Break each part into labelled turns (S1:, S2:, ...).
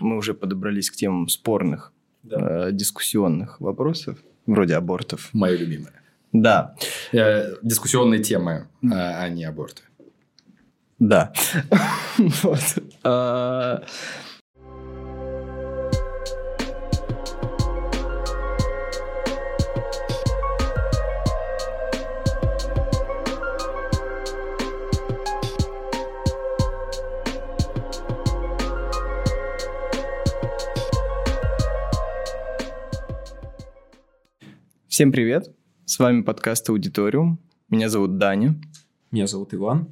S1: мы уже подобрались к темам спорных, да. э, дискуссионных вопросов, вроде абортов.
S2: Моя любимая.
S1: Да.
S2: Э, дискуссионные темы, а, а не аборты.
S1: Да. Всем привет! С вами подкаст «Аудиториум». Меня зовут Даня.
S3: Меня зовут Иван.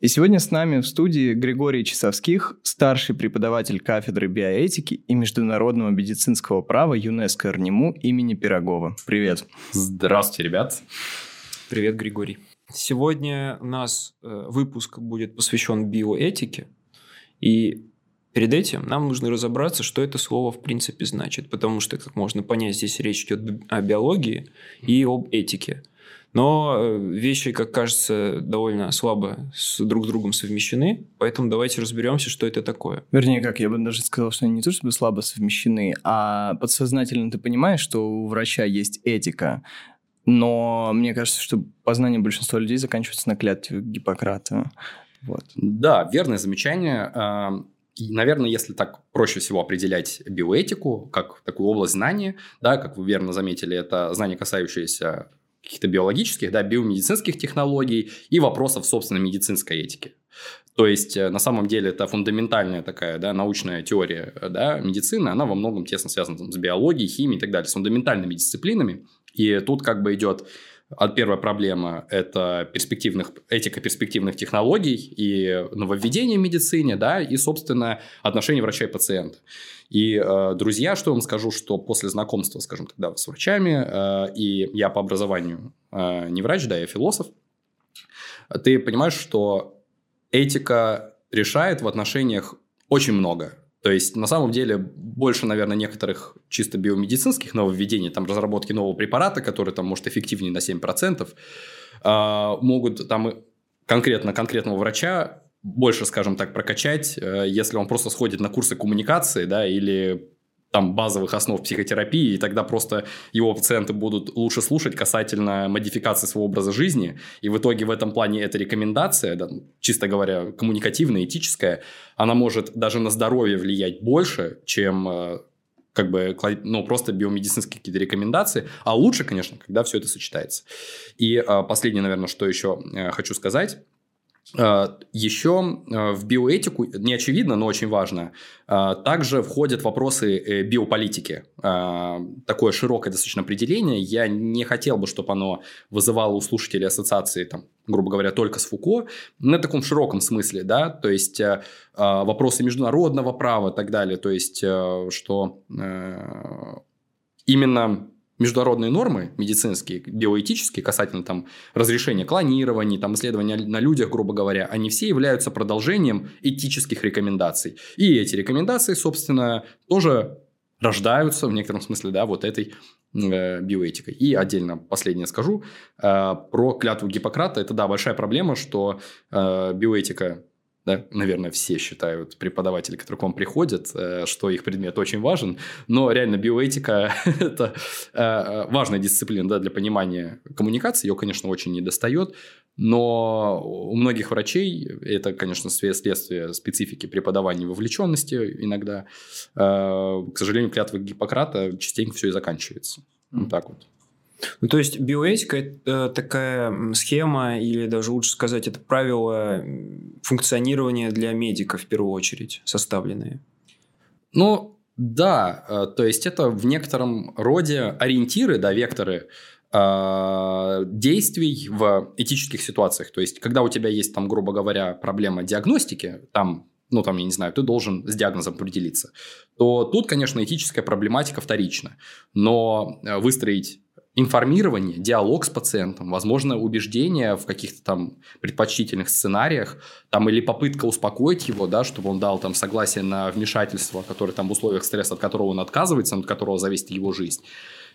S1: И сегодня с нами в студии Григорий Часовских, старший преподаватель кафедры биоэтики и международного медицинского права ЮНЕСКО РНИМУ имени Пирогова. Привет.
S2: Здравствуйте, ребят.
S3: Привет, Григорий. Сегодня у нас э, выпуск будет посвящен биоэтике. И Перед этим нам нужно разобраться, что это слово в принципе значит, потому что, как можно понять, здесь речь идет о биологии и об этике. Но э, вещи, как кажется, довольно слабо с друг с другом совмещены, поэтому давайте разберемся, что это такое.
S1: Вернее, как я бы даже сказал, что они не то чтобы слабо совмещены, а подсознательно ты понимаешь, что у врача есть этика, но мне кажется, что познание большинства людей заканчивается на клятве Гиппократа.
S2: Вот. Да, верное замечание. И, наверное, если так проще всего определять биоэтику, как такую область знания, да, как вы верно заметили, это знание, касающееся каких-то биологических, да, биомедицинских технологий и вопросов, собственно, медицинской этики. То есть, э, на самом деле, это фундаментальная такая да, научная теория да, медицины, она во многом тесно связана там, с биологией, химией и так далее, с фундаментальными дисциплинами. И тут как бы идет Первая проблема – это перспективных, этика перспективных технологий и нововведения в медицине, да, и, собственно, отношения врача и пациента. И, э, друзья, что я вам скажу, что после знакомства, скажем тогда, с врачами, э, и я по образованию э, не врач, да, я философ, ты понимаешь, что этика решает в отношениях очень много. То есть, на самом деле, больше, наверное, некоторых чисто биомедицинских нововведений, там, разработки нового препарата, который, там, может, эффективнее на 7%, э, могут там конкретно конкретного врача больше, скажем так, прокачать, э, если он просто сходит на курсы коммуникации, да, или там базовых основ психотерапии, и тогда просто его пациенты будут лучше слушать касательно модификации своего образа жизни. И в итоге в этом плане эта рекомендация, да, чисто говоря, коммуникативная, этическая, она может даже на здоровье влиять больше, чем э, как бы, ну, просто биомедицинские какие-то рекомендации, а лучше, конечно, когда все это сочетается. И э, последнее, наверное, что еще э, хочу сказать, Еще а, в биоэтику, не очевидно, но очень важно, а, также входят вопросы э, биополитики. Такое широкое достаточно определение. Я не хотел бы, чтобы оно вызывало у слушателей ассоциации, там, грубо говоря, только с Фуко, на таком широком смысле, да, то есть вопросы международного права и так далее, то есть что именно международные нормы медицинские, биоэтические, касательно там разрешения клонирования, там исследования на людях, грубо говоря, они все являются продолжением этических рекомендаций. И эти рекомендации, собственно, тоже рождаются в некотором смысле, да, вот этой э, биоэтикой. И отдельно последнее скажу э, про клятву Гиппократа. Это, да, большая проблема, что э, биоэтика да, наверное, все считают преподаватели, которые к вам приходят, э, что их предмет очень важен, но реально биоэтика – это э, важная дисциплина да, для понимания коммуникации, ее, конечно, очень недостает, но у многих врачей это, конечно, следствие специфики преподавания вовлеченности иногда. Э, к сожалению, клятва Гиппократа частенько все и заканчивается. Вот так вот.
S3: Ну, то есть биоэтика – это такая схема, или даже лучше сказать, это правила функционирования для медиков в первую очередь составленные.
S2: Ну, да, э, то есть это в некотором роде ориентиры, да, векторы э, действий в этических ситуациях. То есть, когда у тебя есть, там, грубо говоря, проблема диагностики, там ну, там, я не знаю, ты должен с диагнозом определиться, то тут, конечно, этическая проблематика вторична. Но э, выстроить информирование, диалог с пациентом, возможно, убеждение в каких-то там предпочтительных сценариях, там или попытка успокоить его, да, чтобы он дал там согласие на вмешательство, которое там в условиях стресса, от которого он отказывается, от которого зависит его жизнь.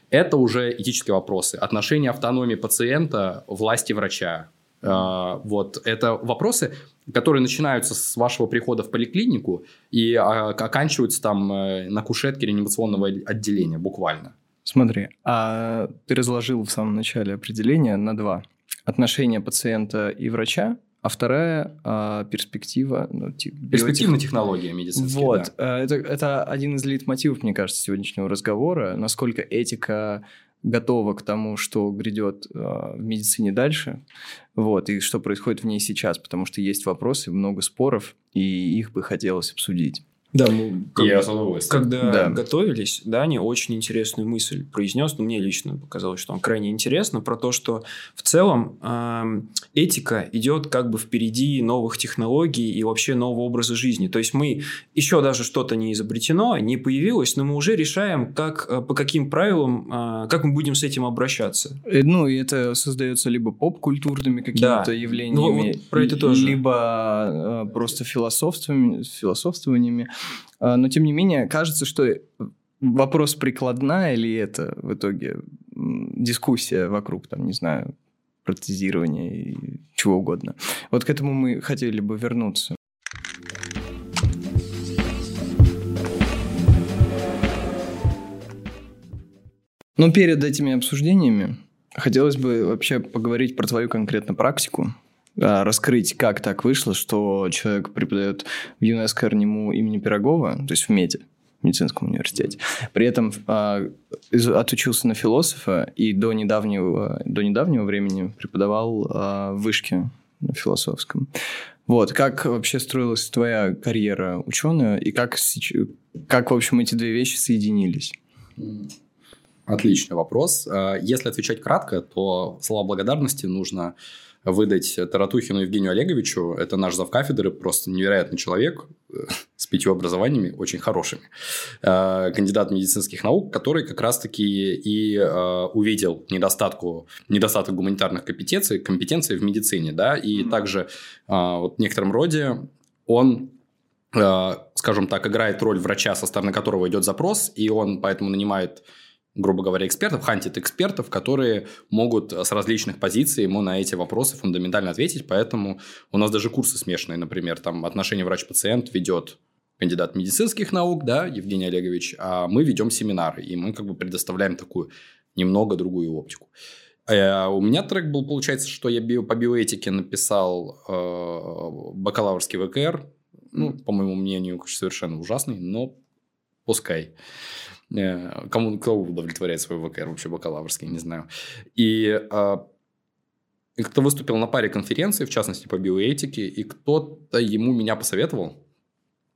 S2: Это уже этические вопросы. Отношение автономии пациента, власти врача, А, вот это вопросы, которые начинаются с вашего прихода в поликлинику и а, оканчиваются там э, на кушетке реанимационного отделения буквально.
S1: Смотри, а ты разложил в самом начале определение на два. Отношения пациента и врача, а вторая а, перспектива... Ну,
S2: типа, Перспективная технология медицинская.
S1: Вот. Да. Э, это, это один из лейтмотивов, мне кажется, сегодняшнего разговора. Насколько этика готова к тому, что грядет э, в медицине дальше, вот, и что происходит в ней сейчас, потому что есть вопросы, много споров, и их бы хотелось обсудить.
S3: Да, мы как, я когда да. готовились, да, не очень интересную мысль произнес, но мне лично показалось, что он крайне интересно, про то, что в целом э, этика идет как бы впереди новых технологий и вообще нового образа жизни. То есть мы еще даже что-то не изобретено, не появилось, но мы уже решаем, как, э, по каким правилам, э, как мы будем с этим обращаться.
S1: Э, ну, и это создается либо поп-культурными какими-то да. явлениями, ну, вот
S3: про это тоже.
S1: либо э, просто философствованиями, философствованиями. А, но, тем не менее, кажется, что вопрос прикладная или это в итоге дискуссия вокруг, там, не знаю, протезирования и чего угодно. Вот к этому мы хотели бы вернуться. Но перед этими обсуждениями хотелось бы вообще поговорить про твою конкретную практику, раскрыть, как так вышло, что человек преподает в ЮНЕСКО РНИМУ имени Пирогова, то есть в МЕДе, в медицинском университете. При этом а, отучился на философа и до недавнего, до недавнего времени преподавал а, в вышке на философском. Вот, как вообще строилась твоя карьера ученая и как, как в общем, эти две вещи соединились?
S2: Отличный вопрос. А, если отвечать кратко, то слова благодарности нужно выдать Таратухину Евгению Олеговичу. Это наш завкафедры, просто невероятный человек э, с пятью образованиями, очень хорошими. Э, кандидат медицинских наук, который как раз-таки и э, увидел недостатку, недостаток гуманитарных компетенций, компетенций в медицине. Да? И mm-hmm. также вот в некотором роде он скажем так, играет роль врача, со стороны которого идет запрос, и он поэтому нанимает грубо говоря, экспертов, хантит экспертов, которые могут с различных позиций ему на эти вопросы фундаментально ответить. Поэтому у нас даже курсы смешанные, например, там отношение врач-пациент ведет кандидат медицинских наук, да, Евгений Олегович, а мы ведем семинары, и мы как бы предоставляем такую немного другую оптику. А у меня трек был, получается, что я по биоэтике написал э, бакалаврский ВКР, ну, по моему мнению, совершенно ужасный, но пускай. Э, кому, кто удовлетворяет свой ВКР, вообще бакалаврский, не знаю. И а, кто выступил на паре конференций, в частности по биоэтике, и кто-то ему меня посоветовал.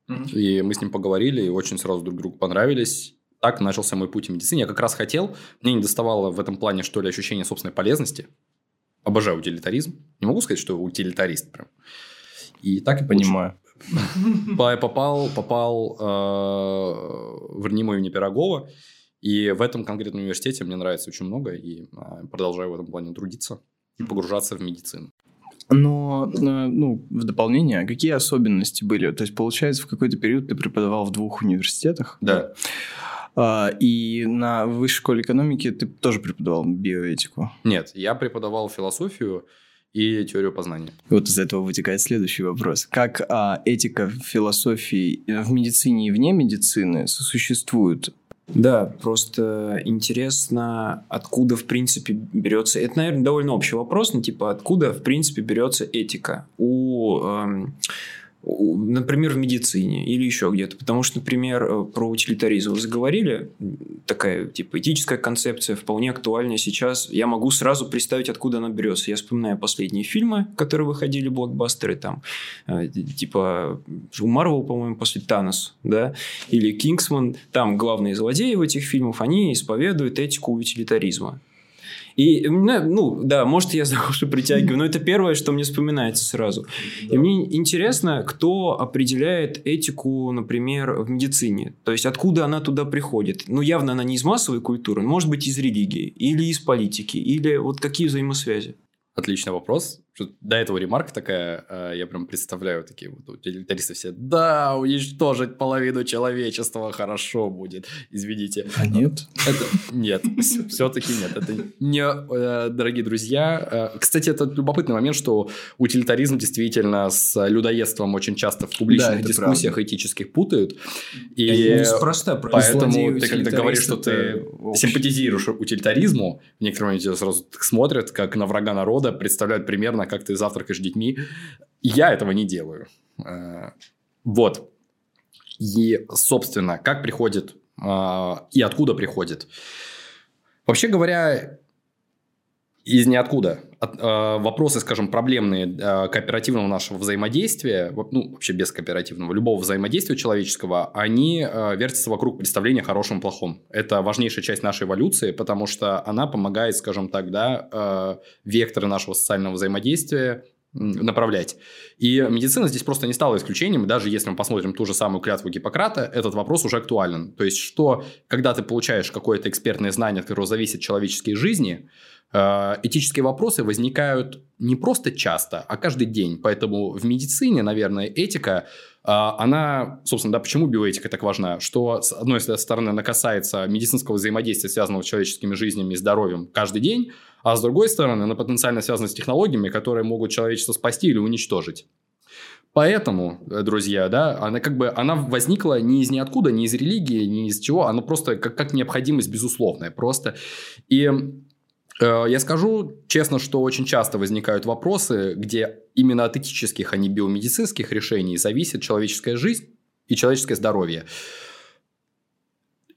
S2: Mm-hmm. И мы с ним поговорили, и очень сразу друг другу понравились. Так начался мой путь в медицине. Я как раз хотел, мне не доставало в этом плане, что ли, ощущения собственной полезности. Обожаю утилитаризм. Не могу сказать, что утилитарист прям. И так и
S1: понимаю.
S2: Попал, попал э, в РНИМО имени Пирогова. И в этом конкретном университете мне нравится очень много. И э, продолжаю в этом плане трудиться и погружаться в медицину.
S1: Но, э, ну, в дополнение, какие особенности были? То есть, получается, в какой-то период ты преподавал в двух университетах?
S2: Да.
S1: А, и на высшей школе экономики ты тоже преподавал биоэтику?
S2: Нет, я преподавал философию и теорию познания.
S1: Вот из этого вытекает следующий вопрос. Как а, этика в философии в медицине и вне медицины сосуществуют?
S3: Да, просто интересно, откуда, в принципе, берется... Это, наверное, довольно общий вопрос, но типа, откуда, в принципе, берется этика у... Эм например, в медицине или еще где-то. Потому что, например, э, про утилитаризм заговорили, такая типа этическая концепция вполне актуальна сейчас. Я могу сразу представить, откуда она берется. Я вспоминаю последние фильмы, которые выходили, блокбастеры, там, э, типа у Марвел, по-моему, после Танос, да, или Кингсман, там главные злодеи в этих фильмах, они исповедуют этику утилитаризма. И, ну, да, может, я за уши притягиваю, но это первое, что мне вспоминается сразу. И мне интересно, кто определяет этику, например, в медицине. То есть, откуда она туда приходит. Ну, явно она не из массовой культуры, может быть, из религии, или из политики, или вот какие взаимосвязи.
S2: Отличный вопрос. Что до этого ремарка такая, э, я прям представляю такие вот утилитаристы все, да, уничтожить половину человечества хорошо будет, извините.
S1: А нет?
S2: Это, нет, все-таки нет. Это не, э, дорогие друзья. Э, кстати, это любопытный момент, что утилитаризм действительно с людоедством очень часто в публичных да, дискуссиях правда. этических путают.
S3: И неспроста
S2: поэтому ты когда говоришь, что ты симпатизируешь утилитаризму, в некотором моменте сразу смотрят, как на врага народа, представляют примерно на как ты завтракаешь с детьми. Я этого не делаю. Э, вот. И, собственно, как приходит э, и откуда приходит. Вообще говоря, из ниоткуда. От, э, вопросы, скажем, проблемные э, кооперативного нашего взаимодействия, ну, вообще без кооперативного, любого взаимодействия человеческого, они э, вертятся вокруг представления о хорошем и плохом. Это важнейшая часть нашей эволюции, потому что она помогает, скажем так, да, э, векторы нашего социального взаимодействия направлять. И медицина здесь просто не стала исключением. Даже если мы посмотрим ту же самую клятву Гиппократа, этот вопрос уже актуален. То есть, что когда ты получаешь какое-то экспертное знание, от которого зависят человеческие жизни, Э, этические вопросы возникают не просто часто, а каждый день. Поэтому в медицине, наверное, этика, она, собственно, да, почему биоэтика так важна? Что, с одной стороны, она касается медицинского взаимодействия, связанного с человеческими жизнями и здоровьем каждый день, а с другой стороны, она потенциально связана с технологиями, которые могут человечество спасти или уничтожить. Поэтому, э, друзья, да, она как бы она возникла не из ниоткуда, не из религии, не из чего, она просто как, как необходимость безусловная просто. И Э, я скажу честно, что очень часто возникают вопросы, где именно от этических, а не биомедицинских решений зависит человеческая жизнь и человеческое здоровье.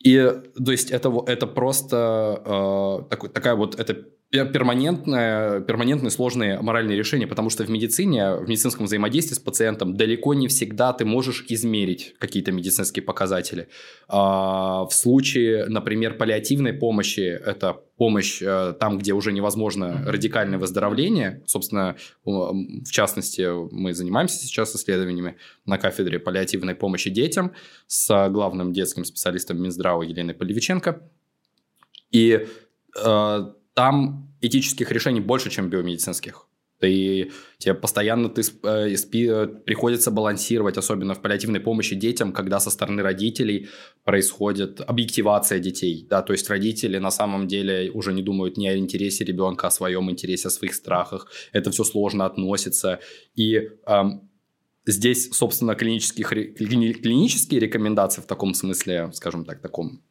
S2: И, то есть, это, это просто э, такой, такая вот, это перманентное, перманентные сложные моральные решения, потому что в медицине, в медицинском взаимодействии с пациентом далеко не всегда ты можешь измерить какие-то медицинские показатели. А, в случае, например, паллиативной помощи, это помощь э, там, где уже невозможно радикальное выздоровление. Собственно, в частности, мы занимаемся сейчас исследованиями на кафедре паллиативной помощи детям с главным детским специалистом Минздрава Еленой Полевиченко. И э, там этических решений больше, чем биомедицинских. Ты, тебе постоянно ты, э, спи, э, приходится балансировать, особенно в паллиативной помощи детям, когда со стороны родителей происходит объективация детей. Да? То есть родители на самом деле уже не думают ни о интересе ребенка, о своем интересе, о своих страхах. Это все сложно относится. И эм, здесь, собственно, клинических, клинические рекомендации в таком смысле, скажем так, таком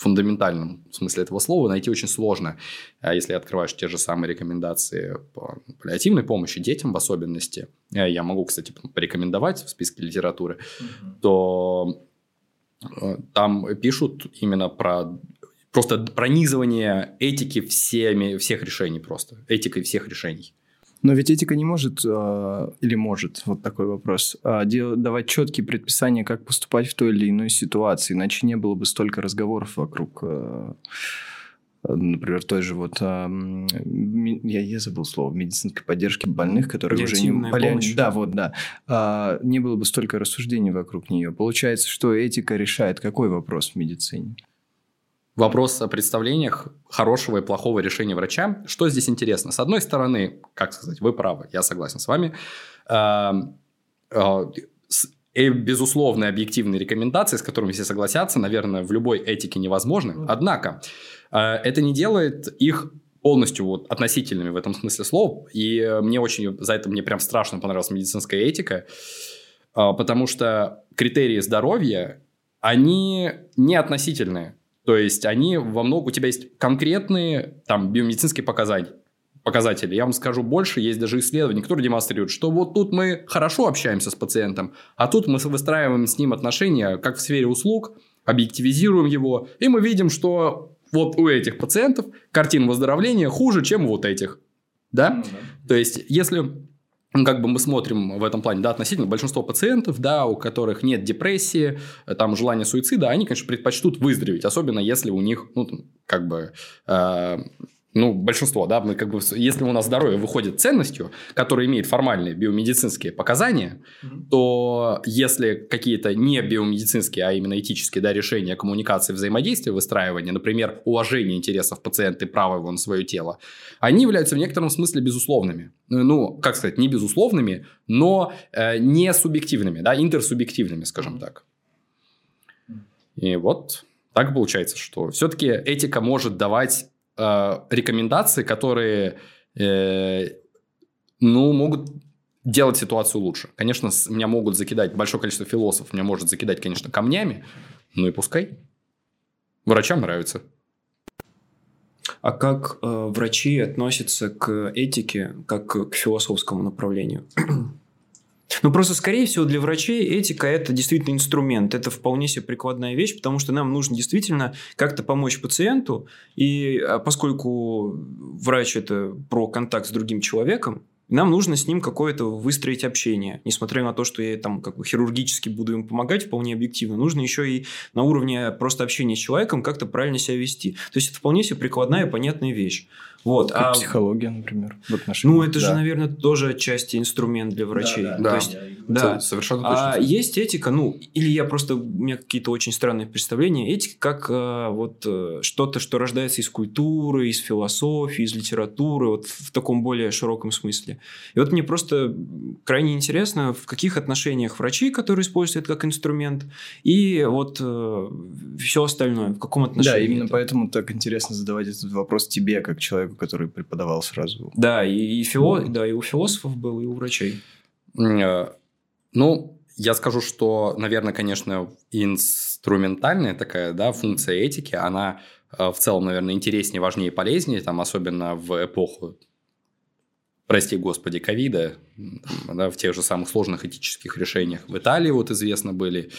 S2: фундаментальном смысле этого слова найти очень сложно. А если открываешь те же самые рекомендации по паллиативной помощи детям в особенности, э, я могу, кстати, порекомендовать в списке литературы, mm-hmm. то э, там пишут именно про просто пронизывание этики всеми, всех решений просто, этикой всех решений.
S1: Но ведь этика не может, э, или может, вот такой вопрос, э, давать четкие предписания, как поступать в той или иной ситуации, иначе не было бы столько разговоров вокруг, э, например, той же вот, я, я забыл слово, медицинской поддержки больных, которые уже не...
S3: Помощь.
S1: Да, вот, да. Не было бы столько рассуждений вокруг нее. Получается, что этика решает какой вопрос в медицине?
S2: Вопрос о представлениях хорошего и плохого решения врача. Что здесь интересно? С одной стороны, как сказать, вы правы, я согласен с вами. Эм, э, и безусловные объективные рекомендации, с которыми все согласятся, наверное, в любой этике невозможны. Однако, э, это не делает их полностью вот относительными в этом смысле слов. И мне очень за это мне прям страшно понравилась медицинская этика, э, потому что критерии здоровья, они не относительные. То есть они во многом, у тебя есть конкретные там биомедицинские показатели. показатели. Я вам скажу больше, есть даже исследования, которые демонстрируют, что вот тут мы хорошо общаемся с пациентом, а тут мы выстраиваем с ним отношения, как в сфере услуг, объективизируем его, и мы видим, что вот у этих пациентов картина выздоровления хуже, чем у вот этих. Да? Ну, да. То есть, если как бы мы смотрим в этом плане, да, относительно большинство пациентов, да, у которых нет депрессии, там желания суицида, они, конечно, предпочтут выздороветь, особенно если у них, ну, как бы, э, ну, большинство, да, мы как бы, если у нас здоровье выходит ценностью, которая имеет формальные биомедицинские показания, mm-hmm. то если какие-то не биомедицинские, а именно этические, да, решения коммуникации, взаимодействия, выстраивания, например, уважение интересов пациента и права его на свое тело, они являются в некотором смысле безусловными. Ну, как сказать, не безусловными, но э, не субъективными, да, интерсубъективными, скажем mm-hmm. так. И вот так получается, что все-таки этика может давать э, рекомендации, которые, э, ну, могут делать ситуацию лучше. Конечно, меня могут закидать, большое количество философов меня может закидать, конечно, камнями, ну и пускай. Врачам нравится.
S3: А как э, врачи относятся к этике, как к философскому направлению? Ну, просто, скорее всего, для врачей этика – это действительно инструмент. Это вполне себе прикладная вещь, потому что нам нужно действительно как-то помочь пациенту. И а, поскольку врач – это про контакт с другим человеком, нам нужно с ним какое-то выстроить общение. Несмотря на то, что я там как бы хирургически буду ему помогать вполне объективно, нужно еще и на уровне просто общения с человеком как-то правильно себя вести. То есть, это вполне себе прикладная понятная вещь. Вот.
S1: Как а... психология, например, в отношении.
S3: Ну, это да. же, наверное, тоже отчасти инструмент для врачей. Да, да. То есть, да. да.
S2: Совершенно точно.
S3: А есть этика, ну, или я просто, у меня какие-то очень странные представления. Этика как а, вот э, что-то, что рождается из культуры, из философии, из литературы, вот в таком более широком смысле. И вот мне просто крайне интересно, в каких отношениях врачи, которые используют это как инструмент, и вот э, все остальное, в каком отношении.
S1: Да, именно это. поэтому так интересно задавать этот вопрос тебе, как человеку человеку, который преподавал сразу.
S3: Да, и, и, фило... да, и у философов был, и у врачей.
S2: Э, ну, я скажу, что, наверное, конечно, инструментальная такая да, функция этики, она э, в целом, наверное, интереснее, важнее и полезнее, там, особенно в эпоху прости господи, ковида, да, в тех же самых сложных этических решениях в Италии вот известно были,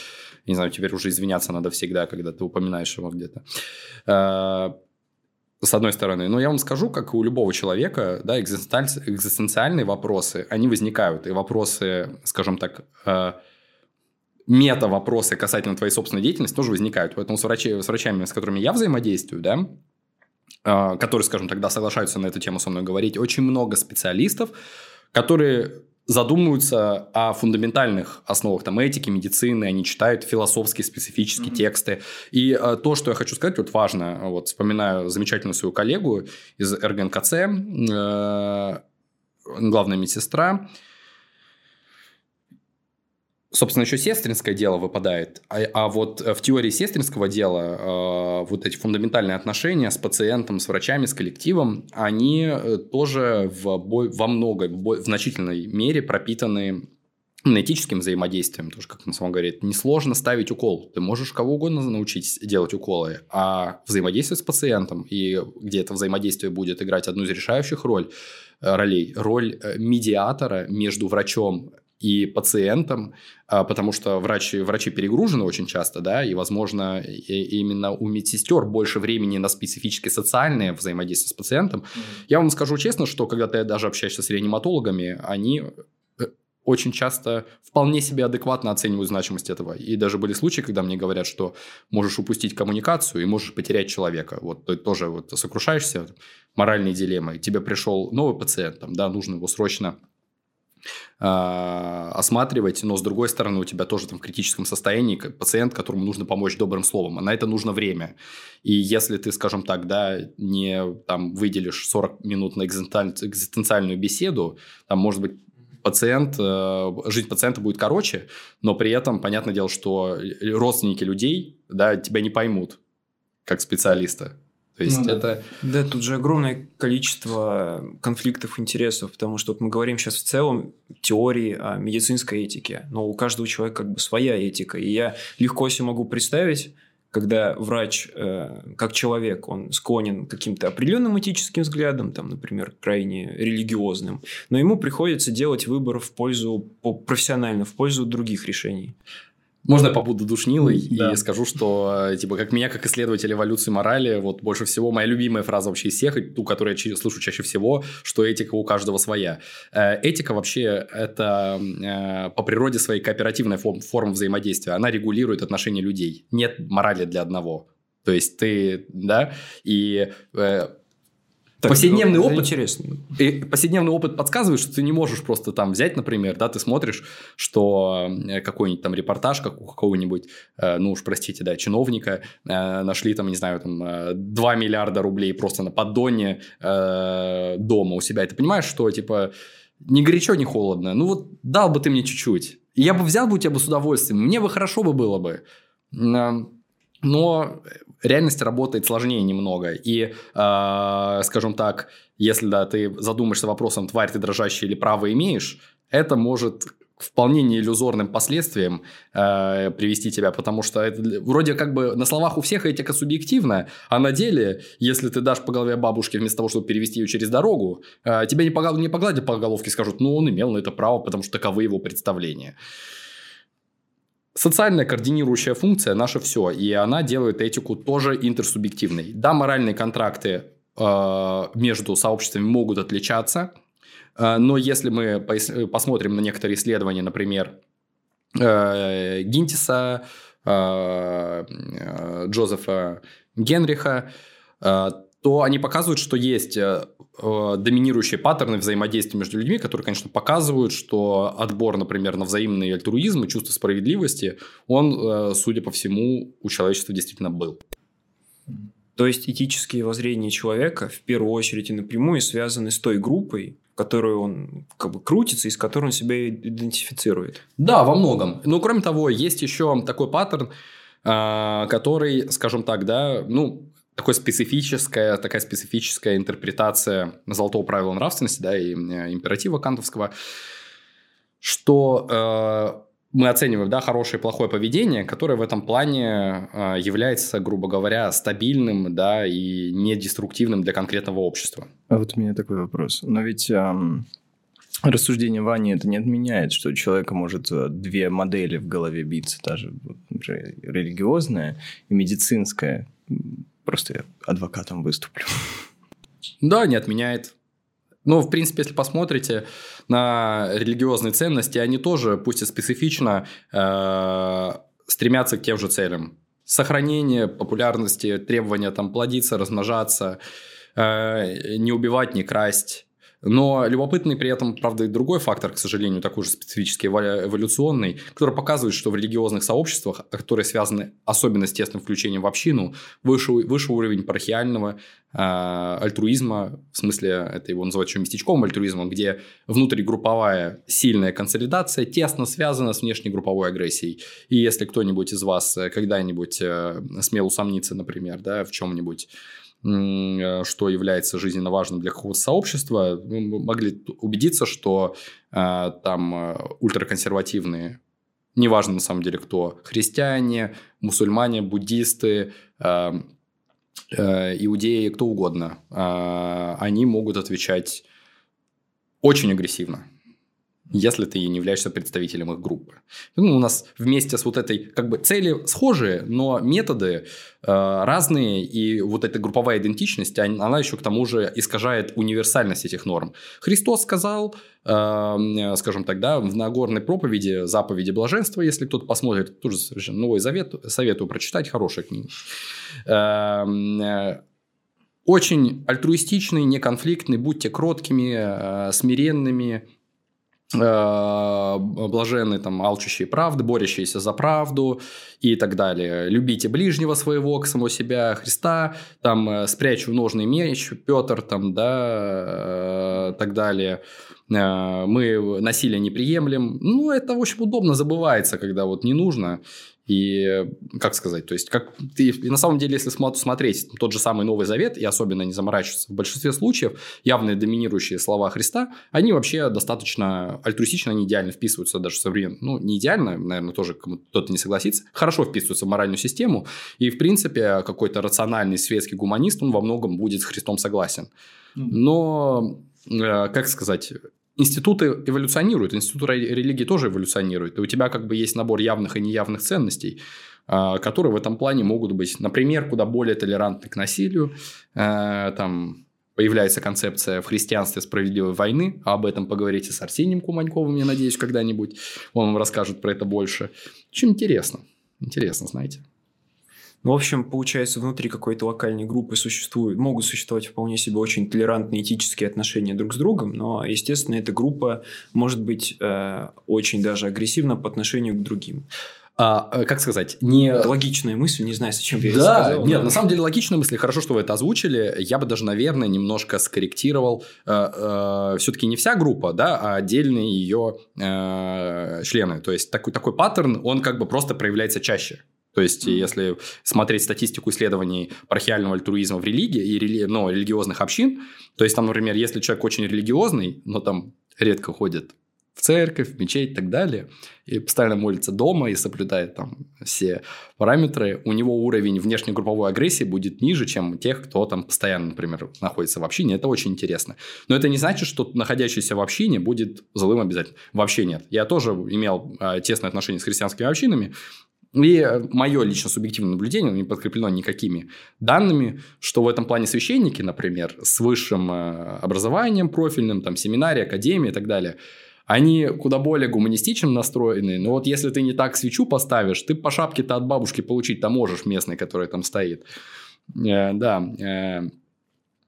S2: не знаю, теперь уже извиняться надо всегда, когда ты упоминаешь его где-то. С одной стороны. Но я вам скажу, как и у любого человека, да, экзистенциальные вопросы, они возникают. И вопросы, скажем так, э, мета-вопросы касательно твоей собственной деятельности тоже возникают. Поэтому с, врачи, с врачами, с которыми я взаимодействую, да, э, которые, скажем, тогда соглашаются на эту тему со мной говорить, очень много специалистов, которые задумываются о фундаментальных основах там, этики, медицины, они читают философские специфические mm-hmm. тексты. И э, то, что я хочу сказать, вот важно, вот вспоминаю замечательную свою коллегу из РГНКЦ, э, главная медсестра, Собственно, еще сестринское дело выпадает. А, а вот в теории сестринского дела э, вот эти фундаментальные отношения с пациентом, с врачами, с коллективом, они э, тоже в, во много, в значительной мере пропитаны этическим взаимодействием, тоже, как на самом говорит, несложно ставить укол. Ты можешь кого угодно научить делать уколы, а взаимодействие с пациентом, и где это взаимодействие будет играть одну из решающих роль, э, ролей, роль медиатора между врачом и пациентам, а, потому что врачи, врачи перегружены очень часто, да, и, возможно, именно у медсестер больше времени на специфические социальные взаимодействия с пациентом. Mm-hmm. Я вам скажу честно, что когда ты даже общаешься с реаниматологами, они э, очень часто вполне себе адекватно оценивают значимость этого. И даже были случаи, когда мне говорят, что можешь упустить коммуникацию и можешь потерять человека. Вот ты тоже вот сокрушаешься моральной дилеммой. Тебе пришел новый пациент, там, да, нужно его срочно осматривать, но с другой стороны у тебя тоже там в критическом состоянии пациент, которому нужно помочь добрым словом, а на это нужно время. И если ты, скажем так, да, не там выделишь 40 минут на экзистенциальную беседу, там может быть пациент, э, жизнь пациента будет короче, но при этом, понятное дело, что родственники людей, да, тебя не поймут как специалиста. То есть ну, это...
S3: Да, тут же огромное количество конфликтов интересов, потому что вот мы говорим сейчас в целом теории о медицинской этике, но у каждого человека как бы своя этика. И я легко себе могу представить, когда врач, э, как человек, он склонен к каким-то определенным этическим взглядам, там, например, крайне религиозным, но ему приходится делать выбор в пользу, профессионально, в пользу других решений.
S2: Можно я побуду душнилой да. и скажу, что, э, типа, как меня, как исследователь эволюции морали, вот больше всего моя любимая фраза вообще из всех, ту, которую я слышу чаще всего, что этика у каждого своя. Э, этика вообще это э, по природе своей кооперативная форма взаимодействия. Она регулирует отношения людей. Нет морали для одного. То есть ты, да, и Так, повседневный
S3: ну,
S2: опыт
S3: интересно.
S2: И повседневный опыт подсказывает, что ты не можешь просто там взять, например, да, ты смотришь, что э, какой-нибудь там репортаж, как у какого-нибудь, э, ну уж простите, да, чиновника э, нашли там, не знаю, там 2 миллиарда рублей просто на поддоне дома у себя. И ты понимаешь, что типа ни горячо, ни холодно. Ну вот дал бы ты мне чуть-чуть. Я бы взял бы у тебя бы с удовольствием. Мне бы хорошо бы было бы. Но реальность работает сложнее немного. И, э, скажем так, если да, ты задумаешься вопросом, тварь ты дрожащая или право имеешь, это может вполне неиллюзорным последствиям э, привести тебя, потому что это вроде как бы на словах у всех этика субъективна, а на деле, если ты дашь по голове бабушке вместо того, чтобы перевести ее через дорогу, э, тебя не, погладят, не погладят по головке, скажут, ну, он имел на это право, потому что таковы его представления. Социальная координирующая функция – наше все, и она делает этику тоже интерсубъективной. Да, моральные контракты э, между сообществами могут отличаться, э, но если мы посмотрим на некоторые исследования, например, э, Гинтиса, э, э Джозефа Генриха, э, то они показывают, что есть доминирующие паттерны взаимодействия между людьми, которые, конечно, показывают, что отбор, например, на взаимный альтруизм и чувство справедливости, он, э, судя по всему, у человечества действительно был.
S3: То есть этические воззрения человека в первую очередь и напрямую связаны с той группой, в которой он как бы крутится и с которой он себя идентифицирует.
S2: Да, во многом. Но кроме того, есть еще такой паттерн, который, скажем так, да, ну, такая специфическая, такая специфическая интерпретация золотого правила нравственности, да, и э, императива кантовского, что э, мы оцениваем, да, хорошее и плохое поведение, которое в этом плане э, является, грубо говоря, стабильным, да, и недеструктивным для конкретного общества.
S1: А вот у меня такой вопрос. Но ведь эм, рассуждение Вани это не отменяет, что у человека может э, две модели в голове биться, даже например, религиозная и медицинская. Просто я адвокатом выступлю.
S2: Да, не отменяет. Ну, в принципе, если посмотрите на религиозные ценности, они тоже, пусть и специфично, э, стремятся к тем же целям. Сохранение популярности, требования там плодиться, размножаться, э, не убивать, не красть, но любопытный при этом, правда, и другой фактор, к сожалению, такой же специфический, эволюционный, который показывает, что в религиозных сообществах, которые связаны особенно с тесным включением в общину, выше, выше уровень парахиального э, альтруизма, в смысле, это его называют еще местечковым альтруизмом, где внутригрупповая сильная консолидация тесно связана с внешнегрупповой агрессией. И если кто-нибудь из вас когда-нибудь э, смел усомниться, например, да, в чем-нибудь Э, что является жизненно важным для какого-то сообщества, мы могли убедиться, что э, там э, ультраконсервативные, неважно на самом деле кто, христиане, мусульмане, буддисты, иудеи, кто угодно, они могут отвечать очень агрессивно если ты не являешься представителем их группы. Ну, у нас вместе с вот этой, как бы, цели схожие, но методы э, разные, и вот эта групповая идентичность, она еще к тому же искажает универсальность этих норм. Христос сказал, э, скажем так, да, в Нагорной проповеди, заповеди блаженства, если кто-то посмотрит, тоже совершенно Новый Завет, советую прочитать, хорошая книга. Э, э очень альтруистичный, неконфликтный, будьте кроткими, э, смиренными, Э, блаженны там алчущие правды, борющиеся за правду и так далее. Любите ближнего своего, к самого себя, Христа, там э, спрячу ножный меч, Петр, там, да, э, так далее. Мы насилие не приемлем. Ну, это, в общем, удобно забывается, когда вот не нужно. И, как сказать, то есть, как ты, и на самом деле, если смотреть тот же самый Новый Завет, и особенно не заморачиваться, в большинстве случаев явные доминирующие слова Христа, они вообще достаточно альтруистично, они идеально вписываются даже в современную, ну, не идеально, наверное, тоже кто-то не согласится, хорошо вписываются в моральную систему, и, в принципе, какой-то рациональный светский гуманист, он во многом будет с Христом согласен. Но, э, как сказать, институты эволюционируют, институт религии тоже эволюционирует. И у тебя как бы есть набор явных и неявных ценностей, а, которые в этом плане могут быть, например, куда более толерантны к насилию. А, там появляется концепция в христианстве справедливой войны. Об этом поговорите с Арсением Куманьковым, я надеюсь, когда-нибудь. Он вам расскажет про это больше. Очень интересно. Интересно, знаете.
S3: Ну, в общем, получается, внутри какой-то локальной группы существуют, могут существовать вполне себе очень толерантные этические отношения друг с другом, но, естественно, эта группа может быть э, очень даже агрессивна по отношению к другим.
S2: А, э, как сказать, не...
S3: Логичная мысль, не знаю, зачем я
S2: да,
S3: это сказал.
S2: Нет,
S3: но...
S2: на самом деле логичная мысль, хорошо, что вы это озвучили. Я бы даже, наверное, немножко скорректировал. Э, э, все-таки не вся группа, да, а отдельные ее э, члены. То есть такой, такой паттерн, он как бы просто проявляется чаще. То есть, mm-hmm. если смотреть статистику исследований пархиального альтруизма в религии и рели... ну, религиозных общин, то есть, там, например, если человек очень религиозный, но там редко ходит в церковь, в мечеть и так далее, и постоянно молится дома и соблюдает там все параметры, у него уровень внешнегрупповой агрессии будет ниже, чем тех, кто там постоянно, например, находится в общине. Это очень интересно. Но это не значит, что находящийся в общине будет злым обязательно. Вообще нет. Я тоже имел э, тесное отношение с христианскими общинами, и мое лично субъективное наблюдение, не подкреплено никакими данными, что в этом плане священники, например, с высшим э, образованием профильным, там, семинарии, академии и так далее, они куда более гуманистично настроены. Но вот если ты не так свечу поставишь, ты по шапке-то от бабушки получить-то можешь местной, которая там стоит. Э, да, э,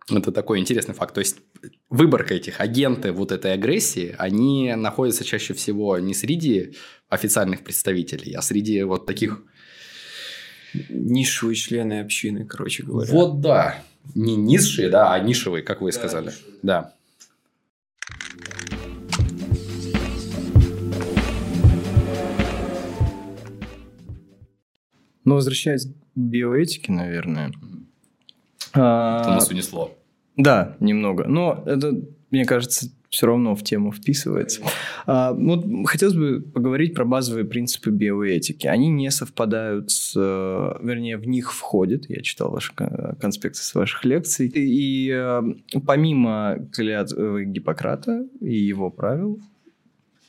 S2: это такой интересный факт. То есть, выборка этих агенты вот этой агрессии, они находятся чаще всего не среди официальных представителей, а среди вот таких...
S3: Низшие члены общины, короче говоря.
S2: Вот да. Не низшие, да, а нишевые, как вы да, сказали. Нишевые. Да.
S1: Но возвращаясь к биоэтике, наверное,
S2: это нас унесло.
S1: Да, немного. Но это, мне кажется, все равно в тему вписывается. А, вот хотелось бы поговорить про базовые принципы биоэтики. Они не совпадают с... Э, вернее, в них входят. Я читал ваши конспекты с ваших лекций. И, и э, помимо клятвы Гиппократа и его правил,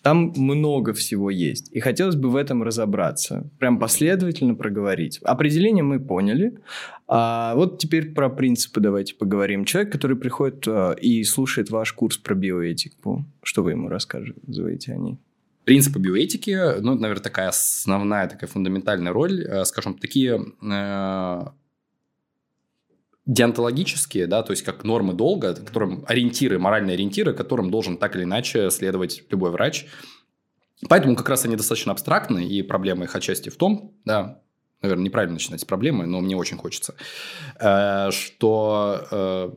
S1: там много всего есть. И хотелось бы в этом разобраться. Прям последовательно проговорить. Определение мы поняли. А вот теперь про принципы давайте поговорим. Человек, который приходит а, и слушает ваш курс про биоэтику, что вы ему рассказываете о ней?
S2: Принципы биоэтики, ну, наверное, такая основная, такая фундаментальная роль, э, скажем, такие э, деонтологические, да, то есть как нормы долга, которым ориентиры, моральные ориентиры, которым должен так или иначе следовать любой врач. Поэтому как раз они достаточно абстрактны, и проблема их отчасти в том, да, наверное, неправильно начинать с проблемы, но мне очень хочется, э, что э,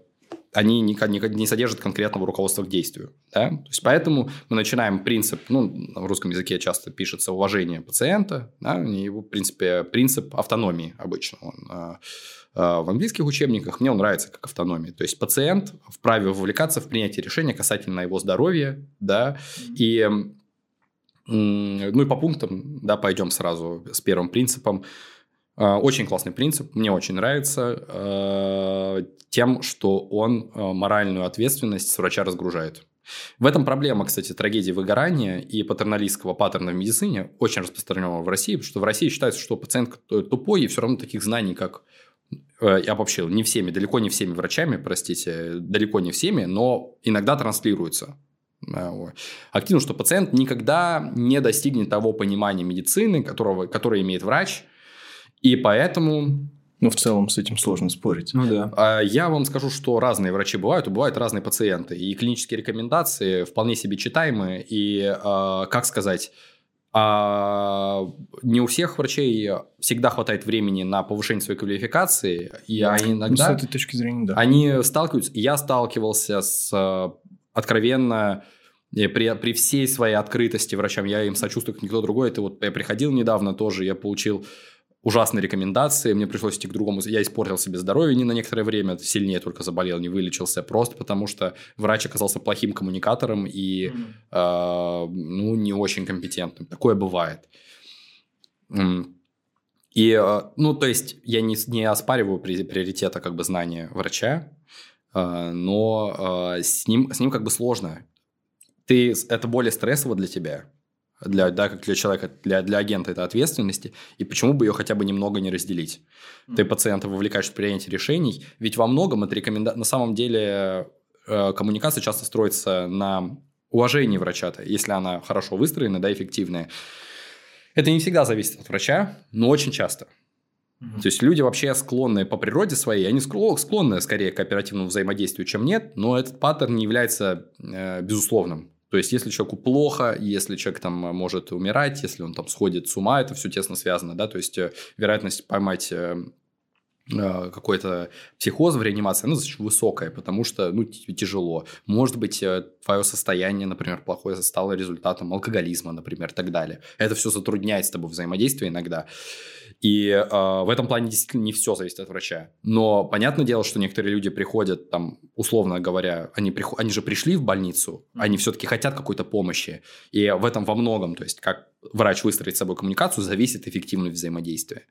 S2: они не, не, не содержат конкретного руководства к действию. Да? То есть, поэтому мы начинаем принцип, ну, в русском языке часто пишется уважение пациента, да? его, в принципе, принцип автономии обычно. Он, Э, в английских учебниках, мне он нравится как автономия. То есть пациент вправе вовлекаться в принятие решения касательно его здоровья, да, и ну и по пунктам, да, пойдем сразу с первым принципом. Э, очень классный принцип, мне очень нравится э, тем, что он моральную ответственность с врача разгружает. В этом проблема, кстати, трагедии выгорания и патерналистского паттерна в медицине очень распространенного в России, потому что в России считается, что пациент тупой, и все равно таких знаний, как Э, я обобщил, не всеми, далеко не всеми врачами, простите, далеко не всеми, но иногда транслируется э, активно, что пациент никогда не достигнет того понимания медицины, которого, которое имеет врач, и поэтому...
S1: Ну, в целом с этим сложно спорить.
S3: Ну, да.
S2: А, я вам скажу, что разные врачи бывают, и бывают разные пациенты. И клинические рекомендации вполне себе читаемые. И, а, как сказать, а не у всех врачей всегда хватает времени на повышение своей квалификации, и они иногда...
S1: Ну, с этой точки зрения, да.
S2: Они сталкиваются... Я сталкивался с э, откровенно при, при всей своей открытости врачам, я им сочувствую, как никто другой. Это вот я приходил недавно тоже, я получил ужасные рекомендации, мне пришлось идти к другому, я испортил себе здоровье не на некоторое время, сильнее только заболел, не вылечился, просто потому что врач оказался плохим коммуникатором и, mm-hmm. э, ну, не очень компетентным. Такое бывает. И, э, ну, то есть, я не, не оспариваю приоритета как бы знания врача, э, но с, ним, с ним как бы сложно. Ты, это более стрессово для тебя, для, да, как для человека, для, для агента это ответственности, и почему бы ее хотя бы немного не разделить? Mm-hmm. Ты пациента вовлекаешь в принятие решений, ведь во многом это рекомендация, на самом деле э, коммуникация часто строится на уважении врача-то, если она хорошо выстроена, да, эффективная. Это не всегда зависит от врача, но очень часто. Mm-hmm. То есть люди вообще склонны по природе своей, они склонны скорее к оперативному взаимодействию, чем нет, но этот паттерн не является э, безусловным. То есть, если человеку плохо, если человек там может умирать, если он там сходит с ума, это все тесно связано, да, то есть, э, вероятность поймать э, э, какой-то психоз в реанимации, она достаточно высокая, потому что, ну, тяжело. Может быть, твое состояние, например, плохое стало результатом алкоголизма, например, и так далее. Это все затрудняет с тобой взаимодействие иногда. И э, в этом плане действительно не все зависит от врача. Но понятное дело, что некоторые люди приходят, там, условно говоря, они, приход... они же пришли в больницу, они все-таки хотят какой-то помощи. И в этом во многом, то есть как врач выстроит с собой коммуникацию, зависит эффективность взаимодействия.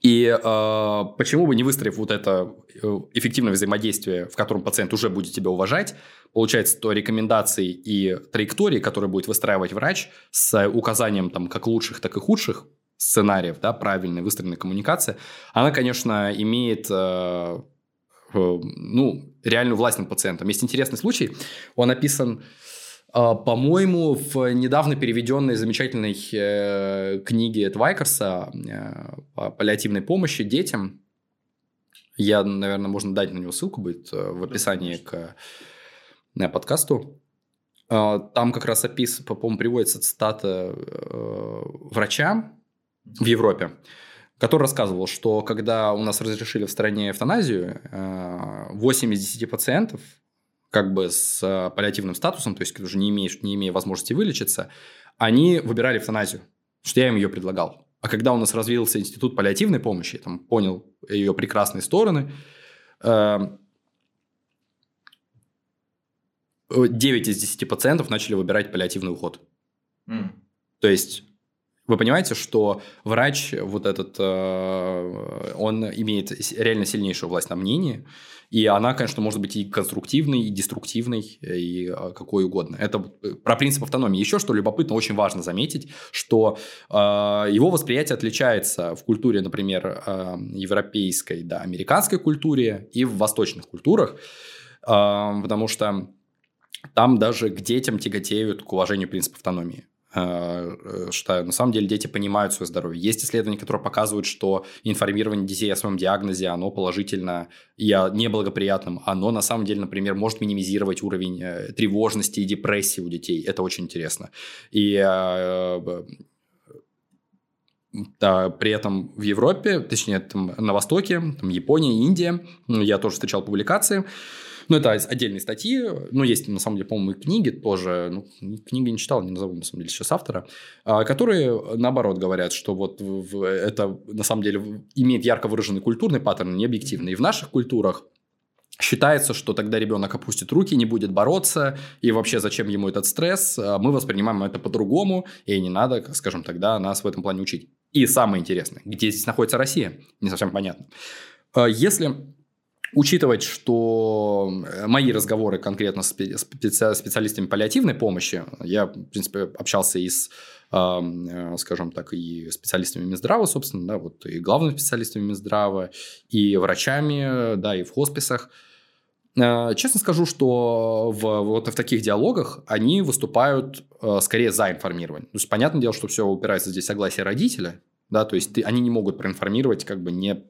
S2: И э, почему бы не выстроив вот это э, эффективное взаимодействие, в котором пациент уже будет тебя уважать, получается, то рекомендации и траектории, которые будет выстраивать врач с указанием там как лучших, так и худших сценариев, да, правильной выстроенной коммуникации, она, конечно, имеет э, э, ну, реальную власть над пациентом. Есть интересный случай, он описан, э, по-моему, в недавно переведенной замечательной э, книге Твайкерса э, по паллиативной помощи детям. Я, наверное, можно дать на него ссылку будет э, в описании к э, подкасту. Э, там как раз описано, по-моему, приводится цитата э, врача, в Европе, который рассказывал, что когда у нас разрешили в стране эвтаназию, 8 э, из 10 пациентов как бы с э, паллиативным статусом, то есть уже не, имеешь, не имея возможности вылечиться, они выбирали эвтаназию, что я им ее предлагал. А когда у нас развился институт паллиативной помощи, я там понял ее прекрасные стороны, 9 э, из 10 пациентов начали выбирать паллиативный уход. Mm. То есть вы понимаете, что врач вот этот, э, он имеет реально сильнейшую власть на мнение, и она, конечно, может быть и конструктивной, и деструктивной, и э, какой угодно. Это про принцип автономии. Еще что любопытно, очень важно заметить, что э, его восприятие отличается в культуре, например, европейской, да, американской культуре и в восточных культурах, потому что там даже к детям тяготеют к уважению принципа автономии. Э, э, что на самом деле дети понимают свое здоровье. Есть исследования, которые показывают, что информирование детей о своем диагнозе, оно положительно и неблагоприятным, оно на самом деле, например, может минимизировать уровень э, тревожности и депрессии у детей. Это очень интересно. И да, при этом в Европе, точнее, там, на Востоке, там, Япония, Индия, я тоже встречал публикации, ну, это отдельные статьи. Ну, есть, на самом деле, по-моему, и книги тоже. Ну, книги не читал, не назову, на самом деле, сейчас автора. А, которые, наоборот, говорят, что вот это, на самом деле, имеет ярко выраженный культурный паттерн, не объективный. И в наших культурах Считается, что тогда ребенок опустит руки, не будет бороться, и вообще зачем ему этот стресс? А мы воспринимаем это по-другому, и не надо, скажем, тогда нас в этом плане учить. И самое интересное, где здесь находится Россия, не совсем понятно. А, если Учитывать, что э, мои разговоры конкретно с специалистами паллиативной помощи, я, в принципе, общался и с, э, скажем так, и специалистами Минздрава, собственно, да, вот и главными специалистами Минздрава, и врачами, да, и в хосписах. Э, честно скажу, что в, вот в таких диалогах они выступают скорее за информирование. То есть, понятное дело, что все упирается здесь в согласие родителя, да, то есть ты, они не могут проинформировать как бы не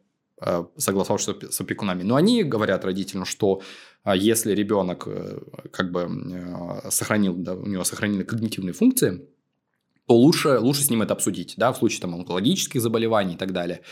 S2: Э, согласовавшись с опекунами. Но они говорят родителям, что а, если ребенок э, как бы э, сохранил, да, у него сохранены когнитивные функции, то лучше, лучше с ним это обсудить, да, в случае там онкологических заболеваний и так далее.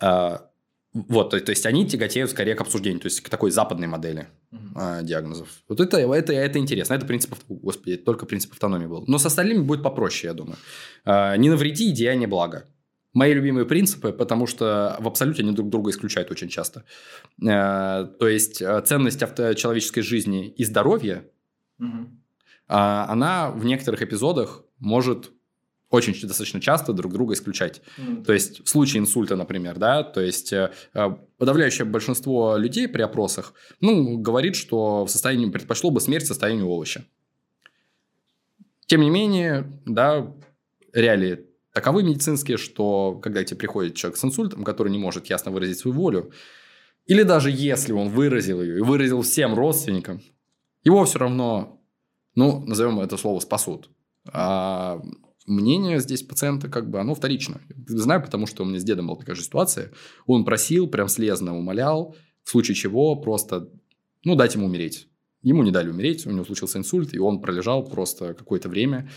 S2: Вот, то, то есть они тяготеют скорее к обсуждению, то есть к такой западной модели uh-huh. диагнозов. Вот это, это, это интересно. Это принцип, господи, только принцип автономии был. Но с остальными будет попроще, я думаю. Не навреди, деяние блага мои любимые принципы, потому что в абсолюте они друг друга исключают очень часто. Э, то есть э, ценность человеческой жизни и здоровья, угу. она в некоторых эпизодах может очень достаточно часто друг друга исключать. Mm. То есть в случае инсульта, например, да, то есть э, подавляющее большинство людей при опросах, ну, говорит, что в состоянии предпочло бы смерть состоянию овоща. Тем не менее, да, реалии таковы медицинские, что когда тебе приходит человек с инсультом, который не может ясно выразить свою волю, или даже если он выразил ее и выразил всем родственникам, его все равно, ну, назовем это слово, спасут. А мнение здесь пациента, как бы, оно вторично. Знаю, потому что у меня с дедом была такая же ситуация. Он просил, прям слезно умолял, в случае чего просто, ну, дать ему умереть. Ему не дали умереть, у него случился инсульт, и он пролежал просто какое-то время.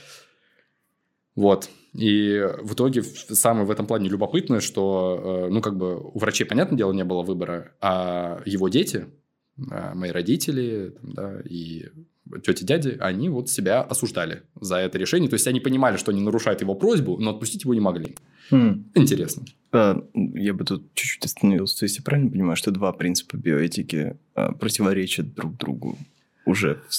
S2: Вот. И в итоге самое в этом плане любопытное, что, э, ну, как бы у врачей, понятное дело, не было выбора, а его дети, а мои родители да, и тети, дяди, они вот себя осуждали за это решение. То есть, они понимали, что они нарушают его просьбу, но отпустить его не могли.
S1: Хм.
S2: Интересно.
S1: А, я бы тут чуть-чуть остановился. То есть, я правильно понимаю, что два принципа биоэтики противоречат друг другу? Уже в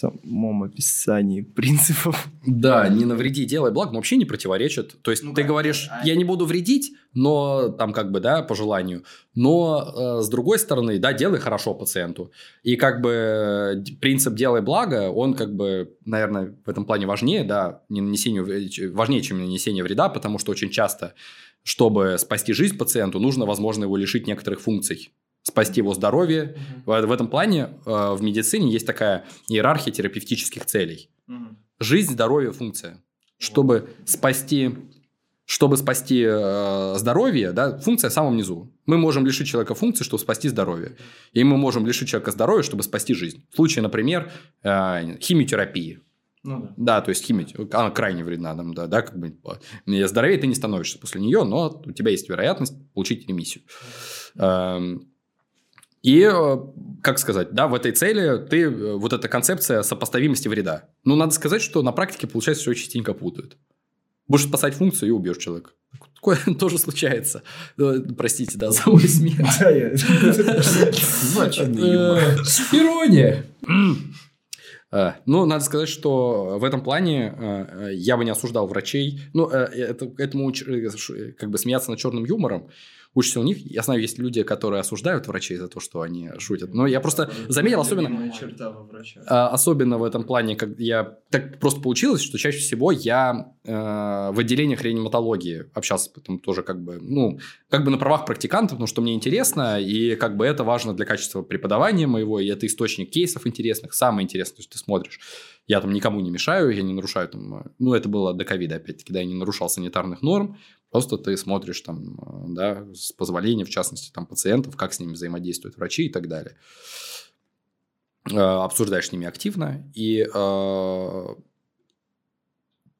S1: самом описании принципов.
S2: Да, не навреди, делай благо, вообще не противоречит. То есть ну, ты да, говоришь, да. я не буду вредить, но там как бы, да, по желанию. Но э, с другой стороны, да, делай хорошо пациенту. И как бы принцип делай благо, он как бы, наверное, в этом плане важнее, да, не нанесению, важнее, чем нанесение вреда, потому что очень часто, чтобы спасти жизнь пациенту, нужно, возможно, его лишить некоторых функций спасти его здоровье. Угу. В этом плане э, в медицине есть такая иерархия терапевтических целей. Угу. Жизнь, здоровье, функция. Чтобы спасти, чтобы спасти э, здоровье, да, функция в самом низу. Мы можем лишить человека функции, чтобы спасти здоровье. И мы можем лишить человека здоровья, чтобы спасти жизнь. В случае, например, э, химиотерапии. Ну, да. да, то есть химия, она крайне вредна нам, да, да, как бы здоровее ты не становишься после нее, но у тебя есть вероятность получить ремиссию. Эм, и, э, как сказать, да, в этой цели ты, э, вот эта концепция сопоставимости вреда. Ну, надо сказать, что на практике, получается, все частенько путают. Будешь спасать функцию и убьешь человека. Такое тоже случается. Ну, простите, да, за мой смех. Да, я... Ирония. Ну, надо сказать, что в этом плане я бы не осуждал врачей. Ну, это, этому как бы смеяться над черным юмором учишься у них. Я знаю, есть люди, которые осуждают врачей за то, что они шутят. Но я просто заметил, особенно... черта во а, Особенно в этом плане, как я... Так просто получилось, что чаще всего я э, в отделениях реаниматологии общался потом тоже как бы, ну, как бы на правах практиканта, потому что мне интересно, и как бы это важно для качества преподавания моего, и это источник кейсов интересных, самое интересное, то есть ты смотришь я там никому не мешаю, я не нарушаю там... Ну, это было до ковида, опять-таки, да, я не нарушал санитарных норм. Просто ты смотришь там, да, с позволения, в частности, там, пациентов, как с ними взаимодействуют врачи и так далее. Э, обсуждаешь с ними активно. И э,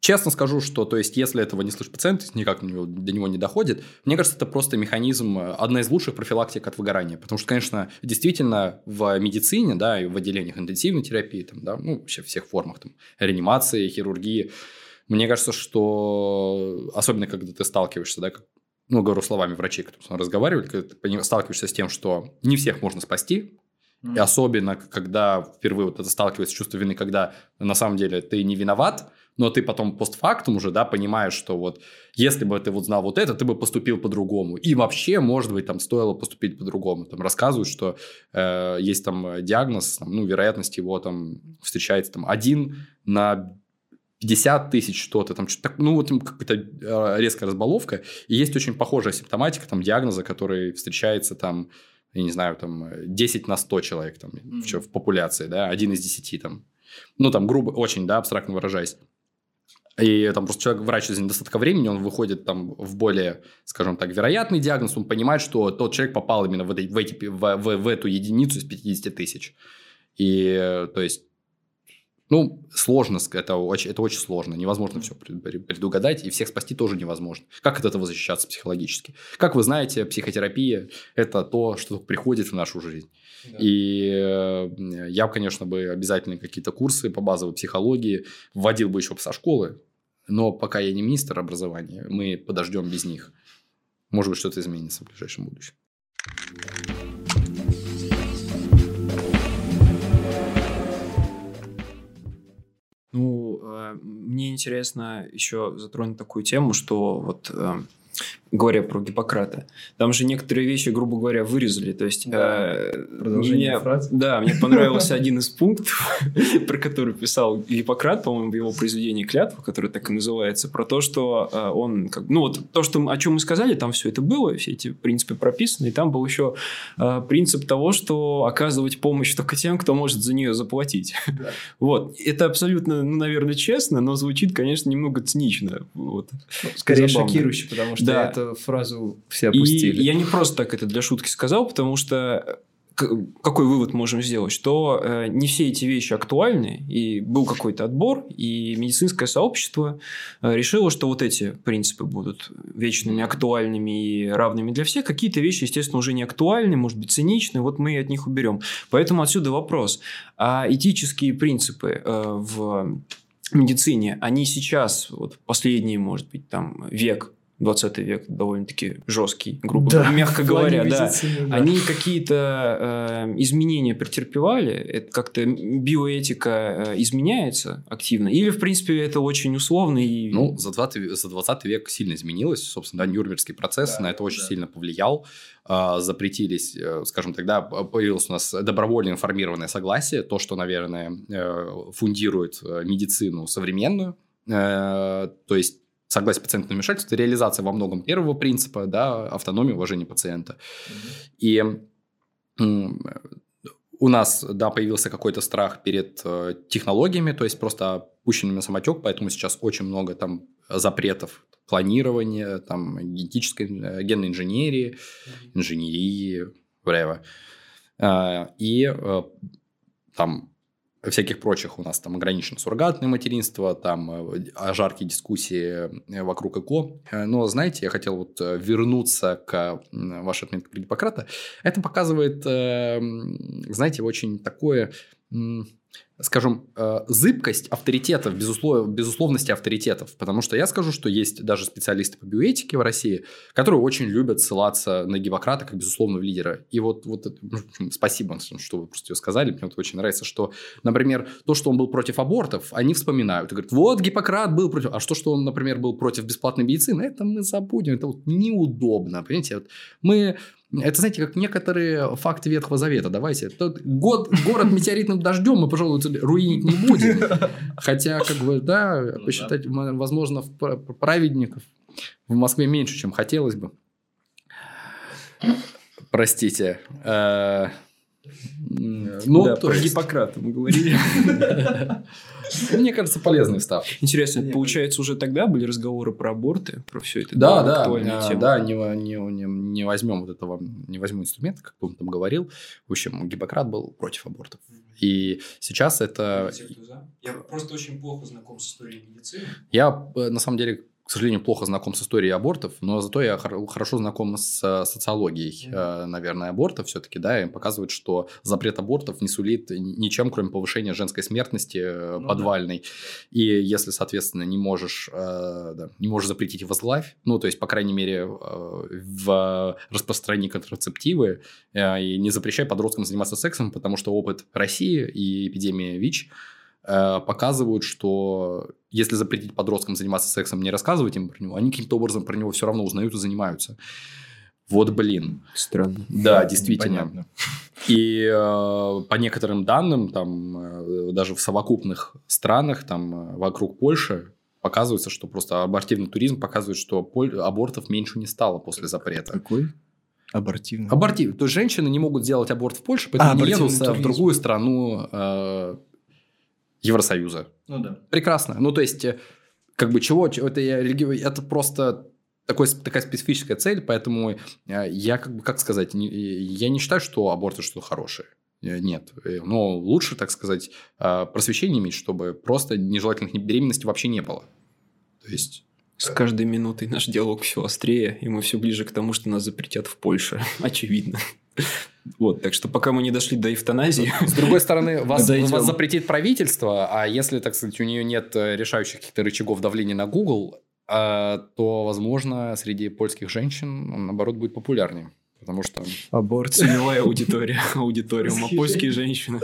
S2: Честно скажу, что, то есть, если этого не слышит пациент, никак до него, не доходит, мне кажется, это просто механизм, э, одна из лучших профилактик от выгорания. Потому что, конечно, действительно в медицине, да, и в отделениях интенсивной терапии, там, да, ну, вообще всех формах, там, реанимации, хирургии, мне кажется, что особенно когда ты сталкиваешься, да, как, ну, говорю словами врачей, которые разговаривали, когда ты сталкиваешься с тем, что не всех можно спасти, mm-hmm. и особенно, когда впервые вот это сталкивается с чувством вины, когда на самом деле ты не виноват, но ты потом постфактум уже, да, понимаешь, что вот если бы ты вот знал вот это, ты бы поступил по-другому. И вообще, может быть, там стоило поступить по-другому. Там рассказывают, что э, есть там диагноз, там, ну, вероятность его там встречается там один на 50 тысяч что-то, там что-то, ну, вот какая-то э, резкая разбаловка. И есть очень похожая симптоматика, там, диагноза, который встречается там, я не знаю, там, 10 на 100 человек там, mm-hmm. в, популяции, да, один из 10 там. Ну, там, грубо, очень, да, абстрактно выражаясь. И там просто человек, врач из недостатка времени, он выходит там в более, скажем так, вероятный диагноз, он понимает, что тот человек попал именно в, эти, в, эти, в, в, в эту единицу из 50 тысяч. И, то есть, ну, сложно, это очень, это очень сложно. Невозможно все предугадать, и всех спасти тоже невозможно. Как от этого защищаться психологически? Как вы знаете, психотерапия – это то, что приходит в нашу жизнь. Да. И э, я, конечно, бы обязательно какие-то курсы по базовой психологии вводил бы еще со школы, но пока я не министр образования, мы подождем без них. Может быть, что-то изменится в ближайшем будущем.
S3: Ну, э, мне интересно еще затронуть такую тему, что вот э, говоря про Гиппократа. Там же некоторые вещи, грубо говоря, вырезали. То есть, да. э, мне,
S1: фразы.
S3: Да, мне понравился один из пунктов, про который писал Гиппократ, по-моему, в его произведении «Клятва», которое так и называется, про то, что э, он... Как, ну, вот то, что, о чем мы сказали, там все это было, все эти принципы прописаны, и там был еще э, принцип того, что оказывать помощь только тем, кто может за нее заплатить. Вот. Это абсолютно, ну, наверное, честно, но звучит, конечно, немного цинично. Вот.
S1: Ну, Скорее шокирующе, потому что
S3: Да.
S1: Эту фразу все
S3: И
S1: опустили.
S3: я не просто так это для шутки сказал, потому что к- какой вывод можем сделать? Что э, не все эти вещи актуальны, и был какой-то отбор, и медицинское сообщество э, решило, что вот эти принципы будут вечными, актуальными и равными для всех. Какие-то вещи, естественно, уже не актуальны, может быть, циничны, вот мы от них уберем. Поэтому отсюда вопрос. А этические принципы э, в медицине, они сейчас, вот последние, может быть, там, век, 20 век довольно-таки жесткий, грубо
S1: Да,
S3: говоря, мягко говоря, да.
S1: да.
S3: Они какие-то э, изменения претерпевали? Это как-то биоэтика э, изменяется активно? Или, в принципе, это очень условно и...
S2: Ну, за 20, ве- за 20 век сильно изменилось. Собственно, да, Нюрнбергский процесс
S1: Да,
S2: на это очень
S1: да.
S2: сильно повлиял. А, запретились, э, скажем, тогда появилось у нас добровольно информированное согласие, то, что, наверное, э, фундирует э, медицину современную. Э, То есть согласие пациента на вмешательство, реализация во многом первого принципа, да, автономия, уважение пациента. И у нас, да, появился какой-то страх перед э, технологиями, то есть просто пущенными на самотек, поэтому сейчас очень много там запретов планирования, там генетической, э, генной инженерии, инженерии, whatever. Э, И там всяких прочих у нас там ограничено суррогатное материнство, там э, жаркие дискуссии э, вокруг ЭКО. Но, знаете, я хотел вот э, вернуться к вашей отметке Гиппократа. Это показывает, э, м, знаете, очень такое, скажем, э, зыбкость авторитетов, безуслов, безусловности авторитетов. Потому что я скажу, что есть даже специалисты по биоэтике в России, которые очень любят ссылаться на Гиппократа как безусловного лидера. И вот, вот это- ну, спасибо, что вы просто сказали. Мне вот очень нравится, что, например, то, что он был против абортов, они вспоминают и говорят, вот Гиппократ был против... А что, что он, например, был против бесплатной медицины, это мы забудем. Это вот неудобно, понимаете? Вот мы... Это, знаете, как некоторые факты Ветхого Завета. Давайте. Тот год, город метеоритным дождем мы, пожалуй, руинить не будем. Хотя, как бы, да,
S1: Ну
S2: посчитать, возможно, праведников в Москве меньше, чем хотелось бы. Простите. Э, Ну,
S3: да, про Гиппократа мы говорили.
S2: мне кажется, полезный вставки.
S3: Интересно, получается, уже тогда были разговоры про аборты, про все это?
S2: Да, да,
S3: актуальная
S2: а,
S3: тема.
S2: да, не, не, не, не возьмем вот этого, не возьму инструмент, как он там говорил. В общем, Гиппократ был против абортов. И сейчас это...
S3: Я просто очень плохо знаком с историей медицины.
S2: Я, э, на самом деле, к сожалению, плохо знаком с историей абортов, но зато я хор- хорошо знаком с э, социологией, э, наверное, абортов все-таки, да, и показывает, что запрет абортов не сулит ни- ничем, кроме повышения женской смертности э,
S1: Ну да.
S2: подвальной. И если, соответственно, не можешь, да, не можешь запретить возглавь, ну, то есть, по крайней мере, в распространении контрацептивы, и не запрещай подросткам заниматься сексом, потому что опыт России и эпидемия ВИЧ показывают, что если запретить подросткам заниматься сексом, не рассказывать им про него, они каким-то образом про него все равно узнают и занимаются. Вот блин.
S3: Странно.
S2: Да, действительно. И э, по некоторым данным, там э, даже в совокупных странах, там э, вокруг Польши, показывается, что просто абортивный туризм показывает, что поль- абортов меньше не стало после запрета.
S1: Какой? Абортивный.
S2: Абортив. То есть женщины не могут сделать аборт в Польше, поэтому
S1: А,
S2: не
S1: абортивный
S2: едут в другую страну э, Евросоюза.
S1: Ну да.
S2: Прекрасно. Ну, то есть, э, как бы чего, чего- это, я, это просто такой, такая специфическая цель, поэтому э, я, как бы, как сказать, не- я не считаю, что аборт это что-то хорошее. Э, Нет. Э, Но лучше, так сказать, э, просвещение иметь, чтобы просто нежелательных беременностей вообще не было. То есть...
S3: С каждой минутой наш диалог все острее, и мы все ближе к тому, что нас запретят в Польше. Очевидно. Вот, так что пока мы не дошли до эвтаназии,
S2: С другой стороны, вас,
S3: Дойдем.
S2: вас запретит правительство, а если, так сказать, у нее нет э, решающих каких-то рычагов давления на Google, э, то, возможно, среди польских женщин он, наоборот, будет популярнее. Потому что...
S1: Аборт.
S3: Целевая аудитория. Аудиториум. Апольские женщины.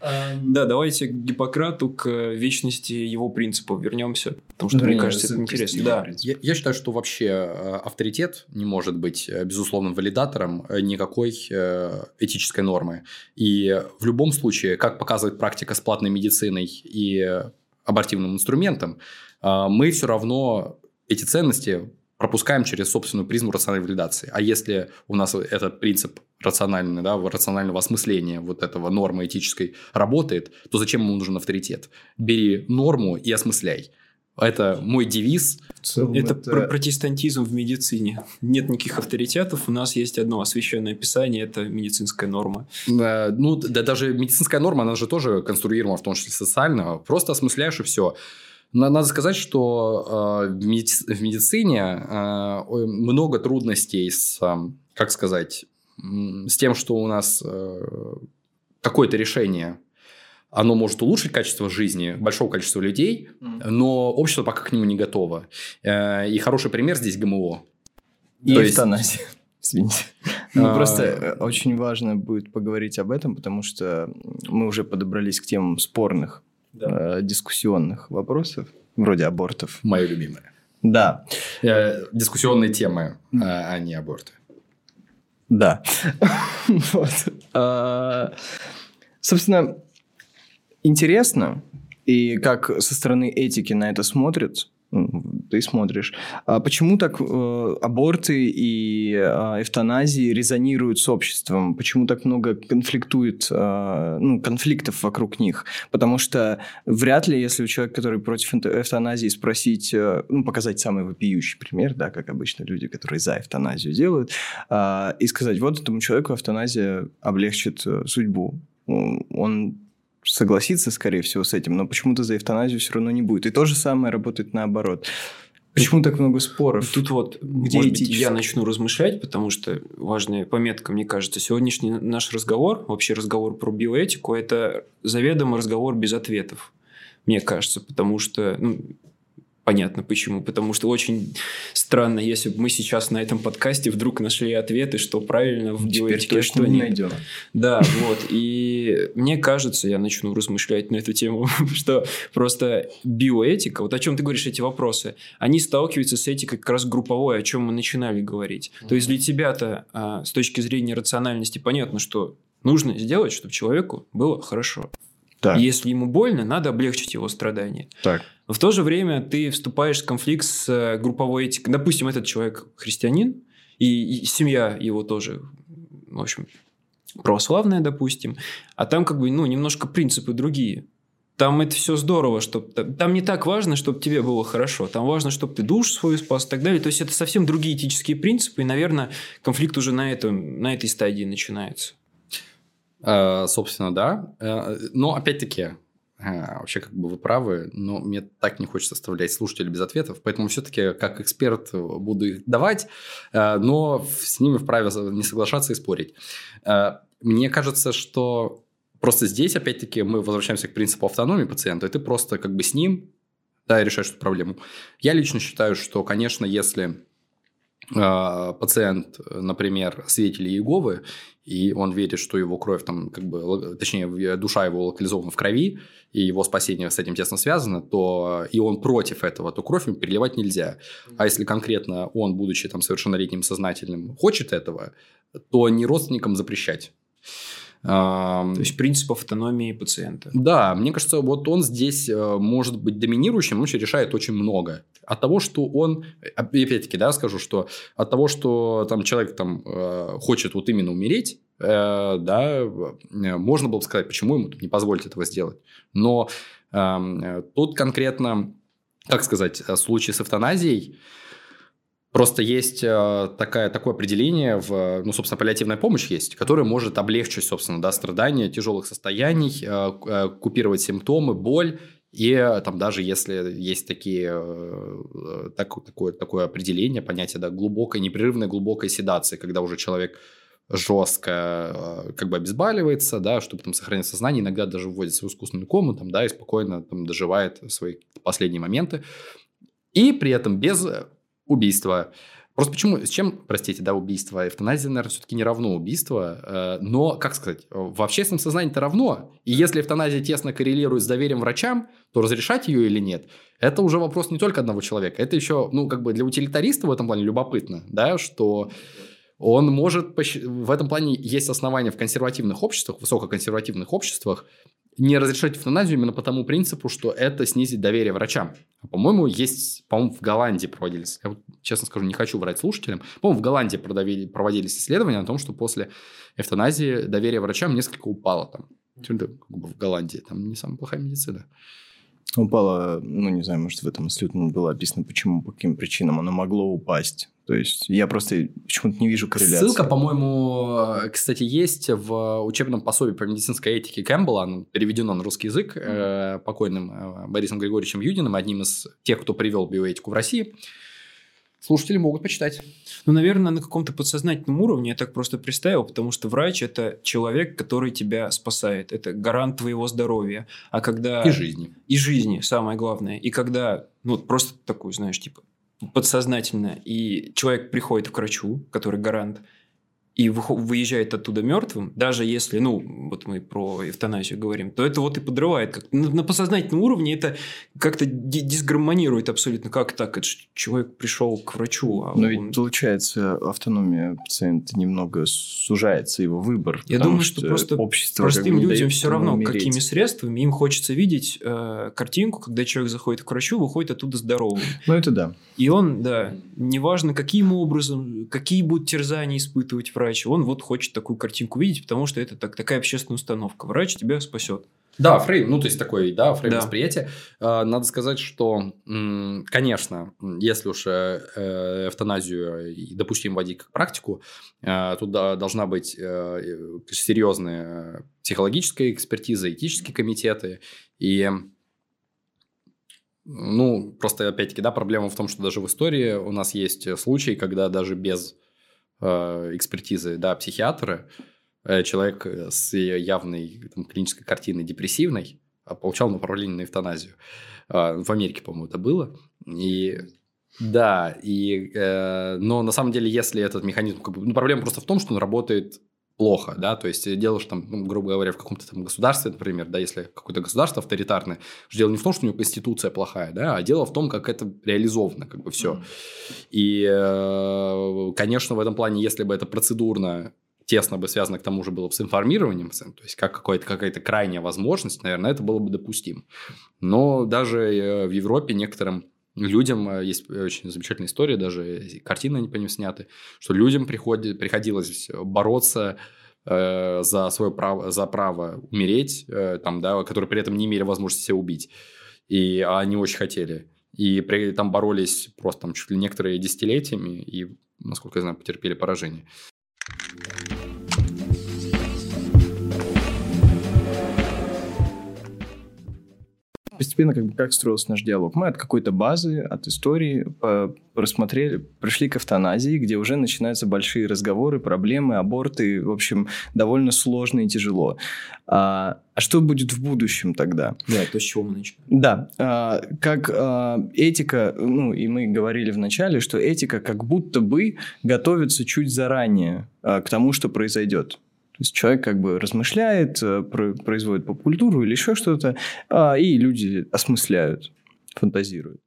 S3: Да, давайте к Гиппократу, к вечности его принципов вернемся. Потому что, мне кажется, это интересно. Да.
S2: Я, я считаю, что вообще э, авторитет не может быть э, безусловным валидатором э, никакой этической нормы. И в любом случае, как показывает практика с платной медициной и абортивным инструментом, мы все равно эти ценности пропускаем через собственную призму рациональной валидации. А если у нас этот принцип рациональный, да, рационального осмысления вот этого нормы этической работает, то зачем ему нужен авторитет? Бери норму и осмысляй. Это мой девиз.
S3: Целом это, это про протестантизм в медицине. Нет никаких авторитетов, у нас есть одно освященное писание, это медицинская норма.
S2: Ну, да даже медицинская норма, она же тоже конструирована, в том числе социально. Просто осмысляешь и все. Надо сказать, что э, в медицине э, много трудностей с, э, как сказать, с тем, что у нас какое-то решение оно может улучшить качество жизни большого количества людей, но общество пока к нему не готово. И хороший пример здесь ГМО.
S1: И То эвтаназия. Есть... Извините. Ну, а... просто очень важно будет поговорить об этом, потому что мы уже подобрались к темам спорных да. э, дискуссионных вопросов, вроде абортов.
S2: Моя любимая.
S1: Да.
S2: Э, дискуссионные темы, а, а не аборты.
S1: Да. вот. а, собственно, интересно, и как со стороны этики на это смотрят, ты смотришь. А почему так э, аборты и э, эвтаназии резонируют с обществом? Почему так много конфликтует, э, ну, конфликтов вокруг них? Потому что вряд ли, если у человека, который против эвтаназии, спросить, э, ну, показать самый вопиющий пример, да, как обычно люди, которые за эвтаназию делают, э, и сказать, вот этому человеку эвтаназия облегчит э, судьбу. Он согласится, скорее всего, с этим, но почему-то за эвтаназию все равно не будет. И то же самое работает наоборот. Почему так много споров?
S3: Тут вот, где может быть, я начну размышлять, потому что важная пометка, мне кажется, сегодняшний наш разговор, вообще разговор про биоэтику, это заведомо разговор без ответов, мне кажется, потому что ну, Понятно почему. Потому что очень странно, если бы мы сейчас на этом подкасте вдруг нашли ответы, что правильно в биоэтике, что не найдем. Да, вот. И мне кажется, я начну размышлять на эту тему, что просто биоэтика, вот о чем ты говоришь, эти вопросы, они сталкиваются с этикой как раз групповой, о чем мы начинали говорить. То есть для тебя-то а, с точки зрения рациональности понятно, что нужно сделать, чтобы человеку было хорошо. Так. Если ему больно, надо облегчить его страдания.
S1: Так.
S3: Но в то же время ты вступаешь в конфликт с э, групповой этикой. Допустим, этот человек христианин, и, и семья его тоже, в общем, православная, допустим, а там как бы, ну, немножко принципы другие. Там это все здорово, чтобы там не так важно, чтобы тебе было хорошо. Там важно, чтобы ты душу свою спас и так далее. То есть это совсем другие этические принципы, и, наверное, конфликт уже на этом на этой стадии начинается.
S2: Э, собственно, да. Э, но опять-таки, э, вообще как бы вы правы, но мне так не хочется оставлять слушателей без ответов, поэтому все-таки как эксперт буду их давать, но с ними вправе не соглашаться и спорить. Мне кажется, что просто здесь, опять-таки, мы возвращаемся к принципу автономии пациента, и ты просто как бы с ним да, решаешь эту проблему. Я лично считаю, что, конечно, если пациент, например, свидетель Иеговы, и он верит, что его кровь там, как бы, точнее, душа его локализована в крови, и его спасение с этим тесно связано, то и он против этого, то кровь ему переливать нельзя. А если конкретно он, будучи там совершеннолетним сознательным, хочет этого, то не родственникам запрещать.
S3: То есть принцип автономии пациента.
S2: Да, мне кажется, вот он здесь э, может быть доминирующим, он решает очень много. От того, что он, опять-таки, да, скажу, что от того, что там человек там э, хочет вот именно умереть, э, да, можно было бы сказать, почему ему не позволить этого сделать. Но эм, тут конкретно, как сказать, случай с эвтаназией, Просто есть э, такая, такое определение, в, ну, собственно, паллиативная помощь есть, которая может облегчить, собственно, да, страдания тяжелых состояний, э, э, купировать симптомы, боль. И там даже если есть такие, так, такое, такое определение, понятие да, глубокой, непрерывной глубокой седации, когда уже человек жестко как бы обезболивается, да, чтобы там сохранить сознание, иногда даже вводится в искусственную кому, там, да, и спокойно там доживает свои последние моменты. И при этом без убийства. Просто почему, с чем, простите, да, убийство? Эвтаназия, наверное, все-таки не равно убийству, э, но, как сказать, в общественном сознании это равно. И если эвтаназия тесно коррелирует с доверием врачам, то разрешать ее или нет, это уже вопрос не только одного человека. Это еще, ну, как бы для утилитариста в этом плане любопытно, да, что он может... В этом плане есть основания в консервативных обществах, высококонсервативных обществах, не разрешать эвтаназию именно по тому принципу, что это снизит доверие врачам. По-моему, есть, по-моему, в Голландии проводились, я честно скажу, не хочу врать слушателям, по-моему, в Голландии продавили, проводились исследования о том, что после эвтаназии доверие врачам несколько упало там. В Голландии там не самая плохая медицина.
S1: Упало, ну, не знаю, может, в этом исследовании было описано, почему, по каким причинам оно могло упасть. То есть я просто почему-то не вижу корреляции.
S2: Ссылка, по-моему, кстати, есть в учебном пособии по медицинской этике Кэмпбелла, оно переведено на русский язык э, покойным э, Борисом Григорьевичем Юдиным, одним из тех, кто привел биоэтику в России. Слушатели могут почитать.
S3: Ну, наверное, на каком-то подсознательном уровне я так просто представил, потому что врач – это человек, который тебя спасает. Это гарант твоего здоровья. А когда...
S2: И жизни.
S3: И жизни, самое главное. И когда, ну, просто такой, знаешь, типа, подсознательно, и человек приходит к врачу, который гарант, и выезжает оттуда мертвым, даже если, ну, вот мы про эвтаназию говорим, то это вот и подрывает. Как, на, на подсознательном уровне это как-то дисгармонирует абсолютно. Как так? Это человек пришел к врачу.
S1: А Но он... ведь получается автономия пациента немного сужается, его выбор.
S3: Я думаю, что, что просто общество простым людям все равно, умереть. какими средствами. Им хочется видеть э, картинку, когда человек заходит к врачу, выходит оттуда здоровым.
S1: Ну, это да.
S3: И он, да, неважно, каким образом, какие будут терзания испытывать врач, врач, он вот хочет такую картинку видеть, потому что это так, такая общественная установка. Врач тебя спасет.
S2: Да, фрейм, ну, то есть, такой, да, фрейм да. восприятия. А, надо сказать, что, конечно, если уж э, э, эвтаназию допустим вводить как практику, э, тут должна быть серьезная психологическая экспертиза, этические комитеты. И, ну, просто, опять-таки, да, проблема в том, что даже в истории у нас есть случаи, когда даже без экспертизы, да, психиатра, э, человек с явной там, клинической картиной депрессивной а получал направление на эвтаназию. Э, в Америке, по-моему, это было. И да, и, э, но на самом деле, если этот механизм, как бы, ну, проблема просто в том, что он работает плохо, да, то есть дело, что там, ну, грубо говоря, в каком-то там государстве, например, да, если какое-то государство авторитарное, дело не в том, что у него конституция плохая, да, а дело в том, как это реализовано, как бы все. И, э, конечно, в этом плане, если бы это процедурно тесно бы связано к тому же было бы с информированием то есть как какая-то какая-то крайняя возможность, наверное, это было бы допустимо. Но даже э, в Европе некоторым людям, э, есть очень замечательная история, даже картины по ним сняты, что людям приходит, приходилось бороться э, за свое право, за право умереть, э, там, да, которые при этом не имели возможности себя убить. И они очень хотели. И при, там боролись просто там, чуть ли некоторые десятилетиями, и, насколько я знаю, потерпели поражение.
S1: Постепенно как бы как строился наш диалог. Мы от какой-то базы, от истории просмотрели, пришли к эвтаназии, где уже начинаются большие разговоры, проблемы, аборты, в общем, довольно сложно и тяжело. А, а что будет в будущем тогда?
S3: Да, то с чего мы начнем.
S1: Да, а, как а, этика, ну и мы говорили в начале, что этика как будто бы готовится чуть заранее а, к тому, что произойдет. То есть человек как бы размышляет, э, производит поп-культуру или еще что-то, а, и люди осмысляют, фантазируют.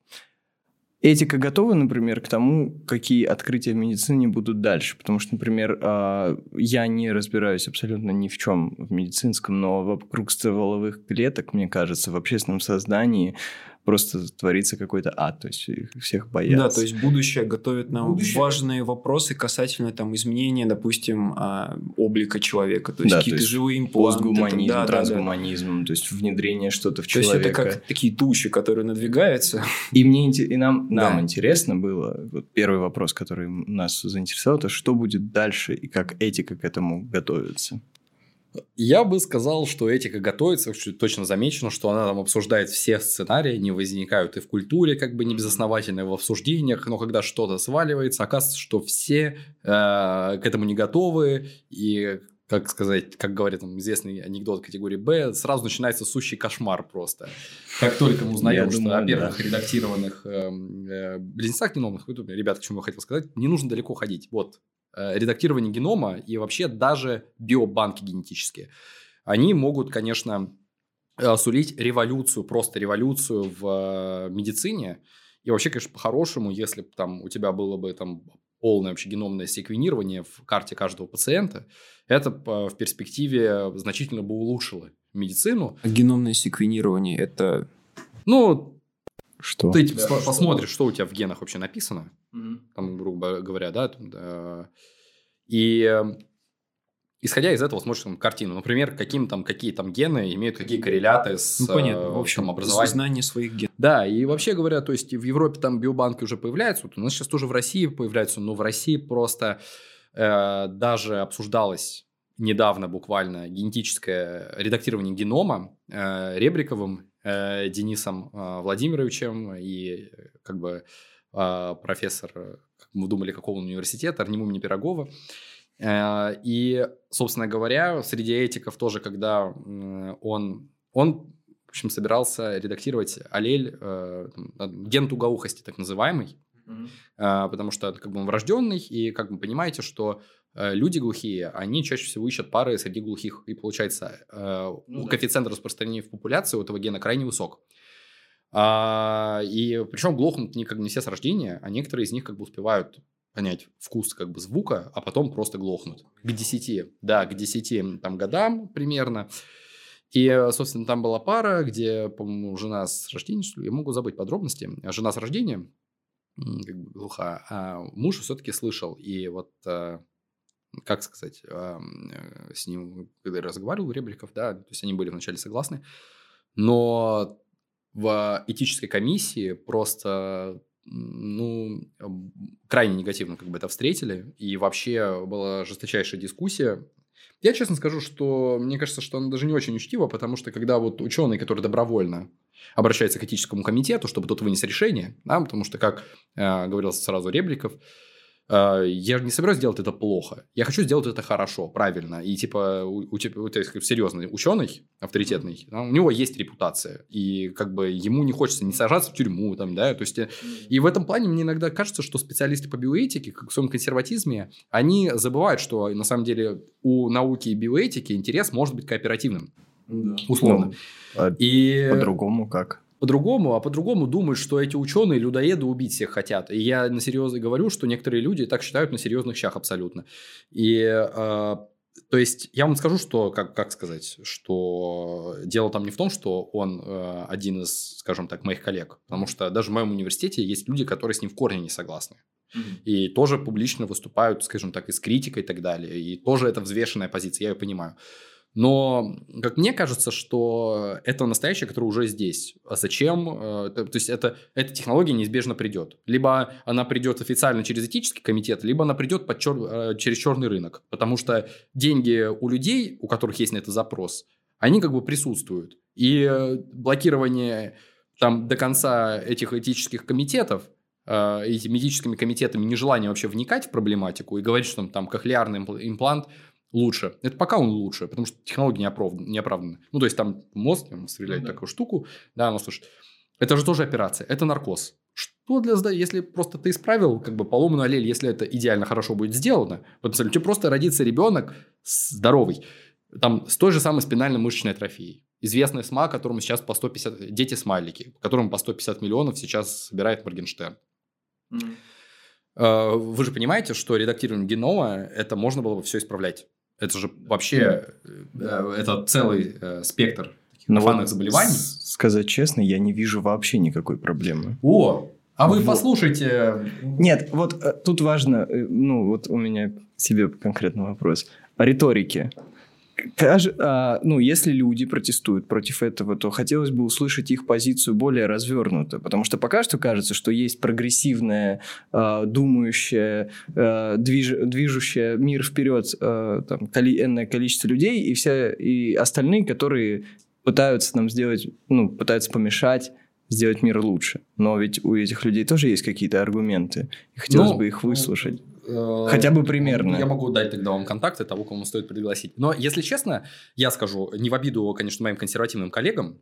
S1: Этика готова, например, к тому, какие открытия в медицине будут дальше. Потому что, например, а, я не разбираюсь абсолютно ни в чем в медицинском, но вокруг стволовых клеток, мне кажется, в общественном создании просто творится какой-то ад, то есть их всех боятся.
S3: Да, то есть будущее готовит нам будущее... важные вопросы касательно там изменения, допустим, а, облика человека, то есть да, какие-то то есть живые импланты.
S1: Постгуманизм, да, трансгуманизм, да, да. то есть внедрение что-то в то человека.
S3: То есть это как такие тучи, которые надвигаются.
S1: И мне и нам, нам да. интересно было, вот первый вопрос, который нас заинтересовал, это что будет дальше и как этика к этому готовится.
S2: Я бы сказал, что этика готовится, что точно замечено, что она там обсуждает все сценарии, не возникают и в культуре, как бы не безосновательно, в обсуждениях, но когда что-то сваливается, оказывается, что все э, к этому не готовы, и как сказать, как говорят там известный анекдот категории Б, сразу начинается сущий кошмар просто. Как только мы узнаем, что думаю, о первых да. редактированных э, э, близнецах геномных, ребята, к чему я хотел сказать, не нужно далеко ходить. Вот, редактирование генома и вообще даже биобанки генетические, они могут, конечно, сулить революцию, просто революцию в э, медицине. И вообще, конечно, по-хорошему, если бы там у тебя было бы там полное вообще геномное секвенирование в карте каждого пациента, это в перспективе значительно бы улучшило медицину.
S3: А геномное секвенирование это...
S2: Ну,
S3: что?
S2: Ты типа, да, посмотришь, что? что у тебя в генах вообще написано, там, грубо говоря, да, да и исходя из этого смотришь там, картину. Например, каким там, какие там гены имеют какие корреляты с ну, понятно. В общем, там, образованием.
S3: Знание своих генов.
S2: Да, и вообще говоря, то есть в Европе там биобанки уже появляются, вот у нас сейчас тоже в России появляются, но в России просто э, даже обсуждалось недавно буквально генетическое редактирование генома э, Ребриковым, э, Денисом э, Владимировичем и как бы э, профессор, как мы думали, какого университета, Арнему имени Пирогова. Э, и, собственно говоря, среди этиков тоже, когда он, он в общем, собирался редактировать аллель, э, ген тугоухости, так называемый, mm-hmm. потому что как бы он врожденный, и как вы понимаете, что люди глухие, они чаще всего ищут пары среди глухих, и получается, ну, коэффициент да. распространения в популяции у этого гена крайне высок. А, и причем глохнут не, как не все с рождения, а некоторые из них как бы успевают понять вкус как бы звука, а потом просто глохнут. К 10, да, к 10 там, годам примерно. И, собственно, там была пара, где, по-моему, жена с рождения, что ли, я могу забыть подробности, жена с рождения, как бы глуха, а муж все-таки слышал. И вот, э, как сказать, э, с ним, когда я разговаривал, Ребриков, да, то есть они были вначале согласны, но в этической комиссии просто ну, крайне негативно как бы это встретили, и вообще была жесточайшая дискуссия. Я честно скажу, что мне кажется, что она даже не очень учтива, потому что когда вот ученый, который добровольно обращается к этическому комитету, чтобы тот вынес решение, да, потому что, как э, говорил сразу Ребриков, а, я не собираюсь делать это плохо. Я хочу сделать это хорошо, правильно. И типа у, у тебя вот, серьезный ученый, авторитетный, у него есть репутация. И как бы ему не хочется не сажаться в тюрьму, там, да. То есть, э, и в этом плане мне иногда кажется, что специалисты по биоэтике, как в своем консерватизме, они забывают, что на самом деле у науки и биоэтики интерес может быть кооперативным. Да. Условно. Ну,
S1: а и... По-другому как?
S2: По-другому, а по-другому думают, что эти ученые людоеды убить всех хотят. И я на серьезно говорю, что некоторые люди так считают на серьезных щах абсолютно. И э, то есть я вам скажу, что как как сказать, что дело там не в том, что он э, один из, скажем так, моих коллег, потому что даже в моем университете есть люди, которые с ним в корне не согласны. И тоже публично выступают, скажем так, и с критикой и так далее. И тоже это взвешенная позиция, я ее понимаю. Но, как мне кажется, что это настоящее, которое уже здесь. А зачем? Э, то есть, это, эта технология неизбежно придет. Либо она придет официально через этический комитет, либо она придет под чер... Э, через черный рынок. Потому что деньги у людей, у которых есть на это запрос, они как бы присутствуют. И э, блокирование там до конца этих этических комитетов, этими этическими комитетами нежелание вообще вникать в проблематику и говорить, что там, там кохлеарный имплант лучше. Это пока он лучше, потому что технология не, оправ... не оправдана. Ну, то есть, там мозг стреляет да. такую штуку. Да, ну, слушай, это же тоже операция, это наркоз. Что для здоровья, если просто ты исправил как бы поломанную аллель, если это идеально хорошо будет сделано, вот, у тебя просто родится ребенок здоровый, там, с той же самой спинально-мышечной атрофией. Известная СМА, которому сейчас по 150... Дети смайлики, которому по 150 миллионов сейчас собирает Моргенштерн. Mm. Вы же понимаете, что редактирование генома, это можно было бы все исправлять. Это же вообще э, это целый э, спектр
S1: Но ну вот заболеваний. Сказать честно, я не вижу вообще никакой проблемы.
S2: О, а вы вот. послушайте.
S1: Нет, вот э, тут важно, ну вот у меня тебе конкретный вопрос о риторике. А, ну, если люди протестуют против этого, то хотелось бы услышать их позицию более развернуто, потому что пока что кажется, что есть прогрессивная, а, думающая, а, движ, движущая мир вперед там, энное количество людей, и, все, и остальные, которые пытаются нам сделать, ну, пытаются помешать сделать мир лучше. Но ведь у этих людей тоже есть какие-то аргументы. И хотелось
S2: Ну,
S1: бы их выслушать.
S2: Э,
S1: Хотя бы примерно.
S2: Я могу дать тогда вам контакты того, кому стоит пригласить. Но, если честно, я скажу, не в обиду, конечно, моим консервативным коллегам,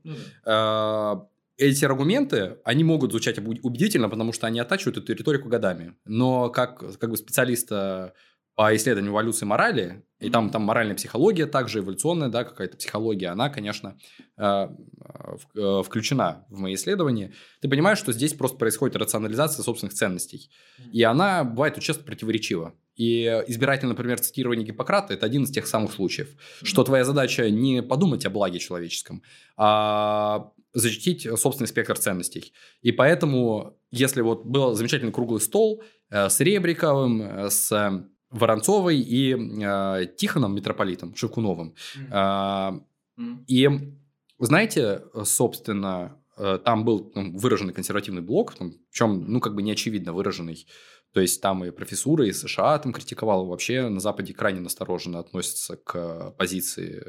S2: э, эти аргументы, они могут звучать уб- убедительно, потому что они оттачивают эту риторику годами. Но как, как бы специалиста по исследованию эволюции морали, и там, там моральная психология также, эволюционная, да, какая-то психология, она, конечно, э, э, включена в мои исследования. Ты понимаешь, что здесь просто происходит рационализация собственных ценностей. И она бывает часто противоречива. И избирательное, например, цитирование Гиппократа – это один из тех самых случаев, что твоя задача не подумать о благе человеческом, а защитить собственный спектр ценностей. И поэтому, если вот был замечательный круглый стол э, с Ребриковым, с Воронцовой и э, Тихоном, митрополитом Шевкуновым, э, и знаете, собственно, э, там был ну, выраженный консервативный блок, там, причем, ну, как бы не очевидно выраженный. То есть там и профессура из США там критиковала. Вообще на Западе крайне настороженно относятся к позиции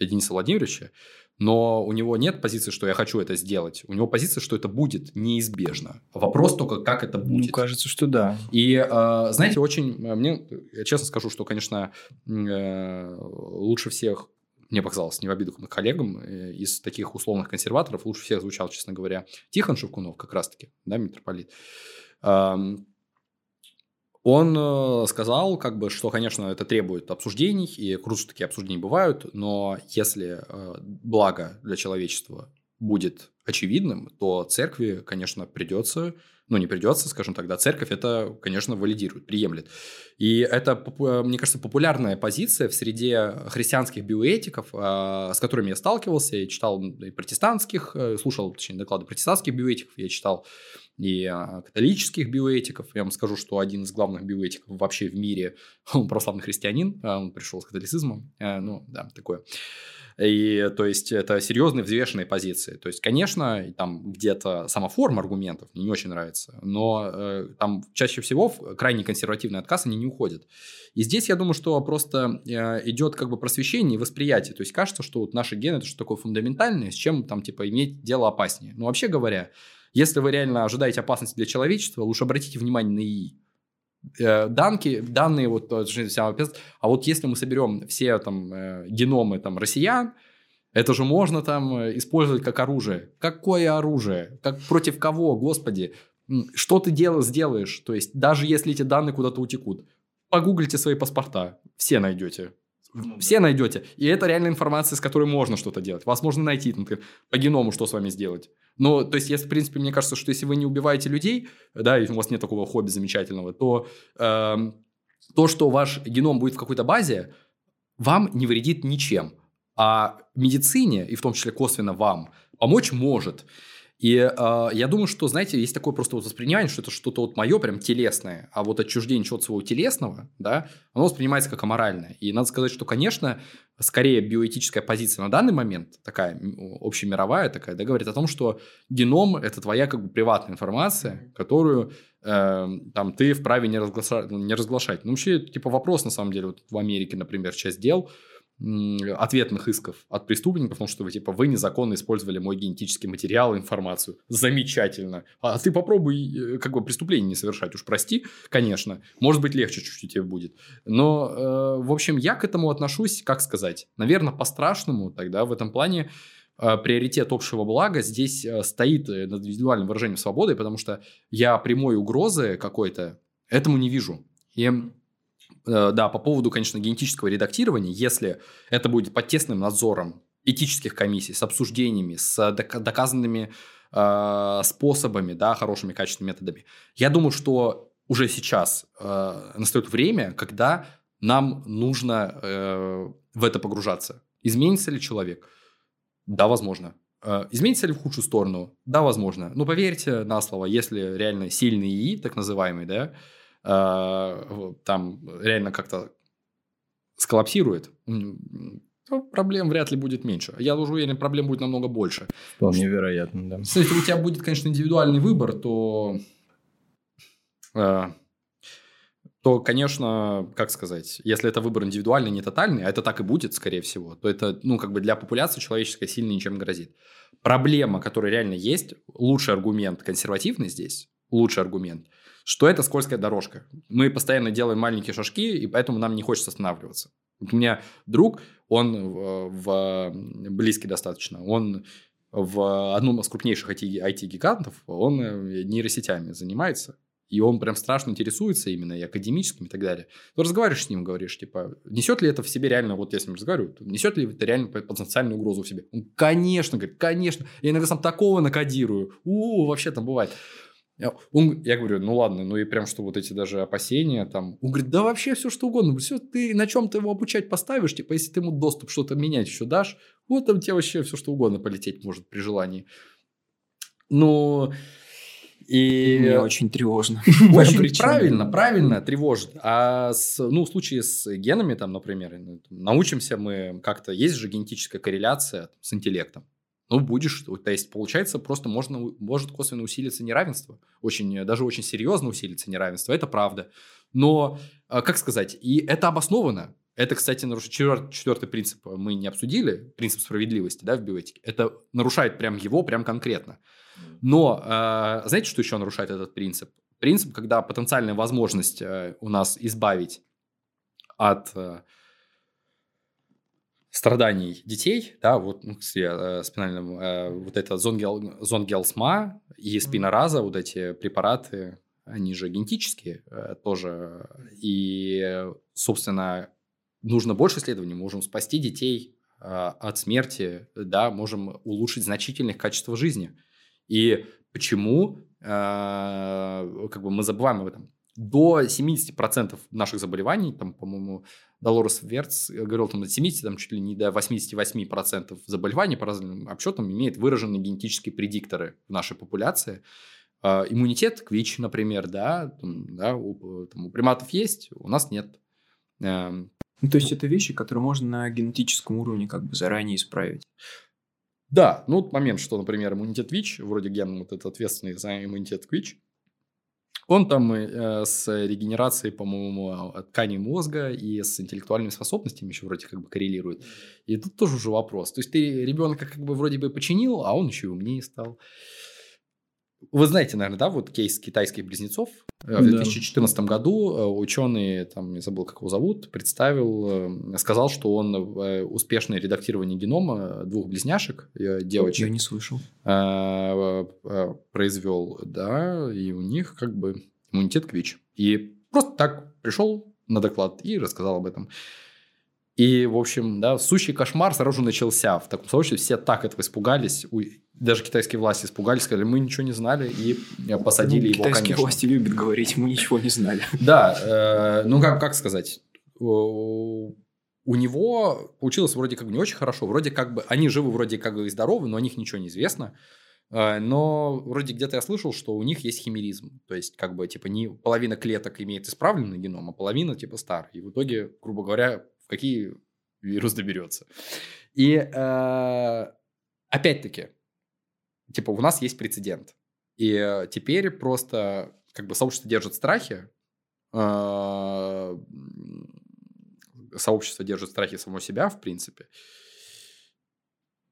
S2: Дениса Владимировича. Но у него нет позиции, что я хочу это сделать. У него позиция, что это будет неизбежно. Вопрос только, как это
S1: Ну,
S2: будет.
S1: кажется, что да.
S2: И, э, знаете, очень... э, Мне, я честно скажу, что, конечно, э, лучше всех, мне показалось, не в обиду к коллегам, из таких условных консерваторов лучше всех звучал, честно говоря, Тихон Шевкунов, как раз-таки, да, митрополит. Эм, Он э, сказал, как бы, что, конечно, это требует обсуждений, и круто, такие обсуждения бывают, но если э, благо для человечества будет очевидным, то церкви, конечно, придется, ну, не придется, скажем так, да, церковь это, конечно, валидирует, приемлет. И это, попу- мне кажется, популярная позиция в среде христианских биоэтиков, с которыми я сталкивался, я читал и протестантских, э, слушал, точнее, доклады протестантских биоэтиков, я читал и а, католических биоэтиков. Я вам скажу, что один из главных биоэтиков вообще в мире, он православный христианин, а, он пришел с католицизмом, э, ну, да, такое. И, то есть, это серьезные взвешенные позиции. То есть, конечно, там где-то сама форма аргументов мне не очень нравится, но э, там чаще всего в крайне консервативный отказ они не уходят. И здесь я думаю, что просто э, идет как бы просвещение и восприятие. То есть, кажется, что вот наши гены – это что такое фундаментальное, с чем там, типа, иметь дело опаснее. Но вообще говоря, если вы реально ожидаете опасности для человечества, лучше обратите внимание на ИИ. Э, Данки, данные, вот, э, а вот если мы соберем все там э, геномы там, россиян, это же можно там использовать как оружие. Какое оружие? Как против кого, господи? Что ты дел, сделаешь? То есть, даже если эти данные куда-то утекут, погуглите свои паспорта, все найдете. Все найдете. И это реальная информация, с которой можно что-то делать. Вас можно найти, например, по геному, что с вами сделать. Но, то есть, если, в принципе, мне кажется, что если вы не убиваете людей, да, и у вас нет такого хобби замечательного, то эм, то, что ваш геном будет в какой-то базе, вам не вредит ничем. А медицине, и в том числе косвенно вам, помочь может. И э, я думаю, что, знаете, есть такое просто вот воспринимание, что это что-то вот мое прям телесное, а вот отчуждение чего-то своего телесного, да, оно воспринимается как аморальное. И надо сказать, что, конечно, скорее биоэтическая позиция на данный момент, такая общемировая такая, да, говорит о том, что геном – это твоя как бы приватная информация, которую э, там ты вправе не, разглаша- не разглашать. Ну, вообще, типа вопрос, на самом деле, вот в Америке, например, часть дел – ответных исков от преступников, потому что вы, типа, вы незаконно использовали мой генетический материал, информацию. Замечательно. А ты попробуй, э, как бы, преступление не совершать. Уж прости, конечно. Может быть, легче чуть-чуть тебе будет. Но, э, в общем, я к этому отношусь, как сказать, наверное, по-страшному тогда в этом плане э, приоритет общего блага здесь э, стоит над индивидуальным выражением свободы, потому что я прямой угрозы какой-то этому не вижу. И да, по поводу, конечно, генетического редактирования, если это будет под тесным надзором этических комиссий, с обсуждениями, с дока- доказанными э, способами, да, хорошими, качественными методами, я думаю, что уже сейчас э, настает время, когда нам нужно э, в это погружаться. Изменится ли человек? Да, возможно. Э, Изменится ли в худшую сторону? Да, возможно. Но поверьте на слово, если реально сильный ИИ, так называемый, да, э, там реально как-то сколлапсирует, то проблем вряд ли будет меньше. Я уже уверен, проблем будет намного больше.
S1: Вполне вероятно, да.
S2: Если у тебя будет, конечно, индивидуальный выбор, то, э, то, конечно, как сказать, если это выбор индивидуальный, не тотальный, а это так и будет, скорее всего, то это, ну, как бы для популяции человеческой сильно ничем не грозит. Проблема, которая реально есть, лучший аргумент консервативный здесь, лучший аргумент, что это скользкая дорожка. Мы постоянно делаем маленькие шажки, и поэтому нам не хочется останавливаться. Вот у меня друг, он в, в близкий достаточно, он в одном из крупнейших IT-гигантов, он э, нейросетями занимается. И он прям страшно интересуется именно и академическим и так далее. Ты разговариваешь с ним, говоришь, типа, несет ли это в себе реально, вот я с ним разговариваю, несет ли это реально потенциальную угрозу в себе? Он, конечно, говорит, конечно. Я иногда сам такого накодирую. У, вообще там бывает. Он, я говорю, ну ладно, ну и прям что вот эти даже опасения там. Он говорит, да вообще все что угодно. Все, ты на чем ты его обучать поставишь, типа, если ты ему доступ что-то менять еще дашь, вот там тебе вообще все что угодно полететь может при желании. Но...
S3: И... Мне очень тревожно.
S2: Очень правильно, правильно, тревожит. А с, ну, в случае с генами, там, например, ну, научимся мы как-то, есть же генетическая корреляция с интеллектом. Ну, будешь, то есть, получается, просто можно, может косвенно усилиться неравенство. Очень, даже очень серьезно усилиться неравенство, это правда. Но, а, как сказать, и это обосновано. Это, кстати, нарушает четвертый, четвертый принцип, мы не обсудили, принцип справедливости, да, в биоэтике. Это нарушает прям его, прям конкретно. Но э, знаете, что еще нарушает этот принцип? Принцип, когда потенциальная возможность э, у нас избавить от э, страданий детей, да, вот ну, с э, спинальным, э, вот это зонгел, зонгелсма и спинораза, вот эти препараты, они же генетические э, тоже, и, собственно, нужно больше исследований, можем спасти детей э, от смерти, да, можем улучшить значительно их качество жизни. И почему э, как бы мы забываем об этом? До 70% наших заболеваний, там, по-моему, Долорес Верц говорил, там, до 70, там, чуть ли не до 88% заболеваний по разным обсчетам имеют выраженные генетические предикторы в нашей популяции. Э, иммунитет к ВИЧ, например, да, там, да у, там, у приматов есть, у нас нет.
S3: Э, ну, то есть это вещи, которые можно на генетическом уровне как бы заранее исправить.
S2: Да, ну вот момент, что, например, иммунитет ВИЧ, вроде ген вот этот ответственный за иммунитет к ВИЧ, он там э, с регенерацией, по-моему, тканей мозга и с интеллектуальными способностями еще вроде как бы коррелирует. И тут тоже уже вопрос. То есть ты ребенка как бы вроде бы починил, а он еще и умнее стал. Вы знаете, наверное, да, вот кейс китайских близнецов. Э, в 2014 да. году э, ученый, там, я забыл, как его зовут, представил, э, сказал, что он успешное редактирование генома двух близняшек, девочек.
S3: Я не слышал.
S2: Произвел, да, и у них как бы иммунитет к ВИЧ. И просто так пришел на доклад и рассказал об этом. И, в общем, да, сущий кошмар сразу начался. В таком случае все так этого испугались. Даже китайские власти испугались, сказали, мы ничего не знали, и посадили ну, его,
S3: китайские конечно. власти любят говорить, мы ничего не знали.
S2: Да, э, ну как, как сказать, у него получилось вроде как бы не очень хорошо, вроде как бы, они живы вроде как бы и здоровы, но о них ничего не известно. Э, но вроде где-то я слышал, что у них есть химеризм. То есть, как бы, типа, не половина клеток имеет исправленный геном, а половина, типа, старый. И в итоге, грубо говоря, в какие вирус доберется. И э, опять-таки, типа, у нас есть прецедент. И э, теперь просто как бы сообщество держит страхи, э, сообщество держит страхи само себя, в принципе.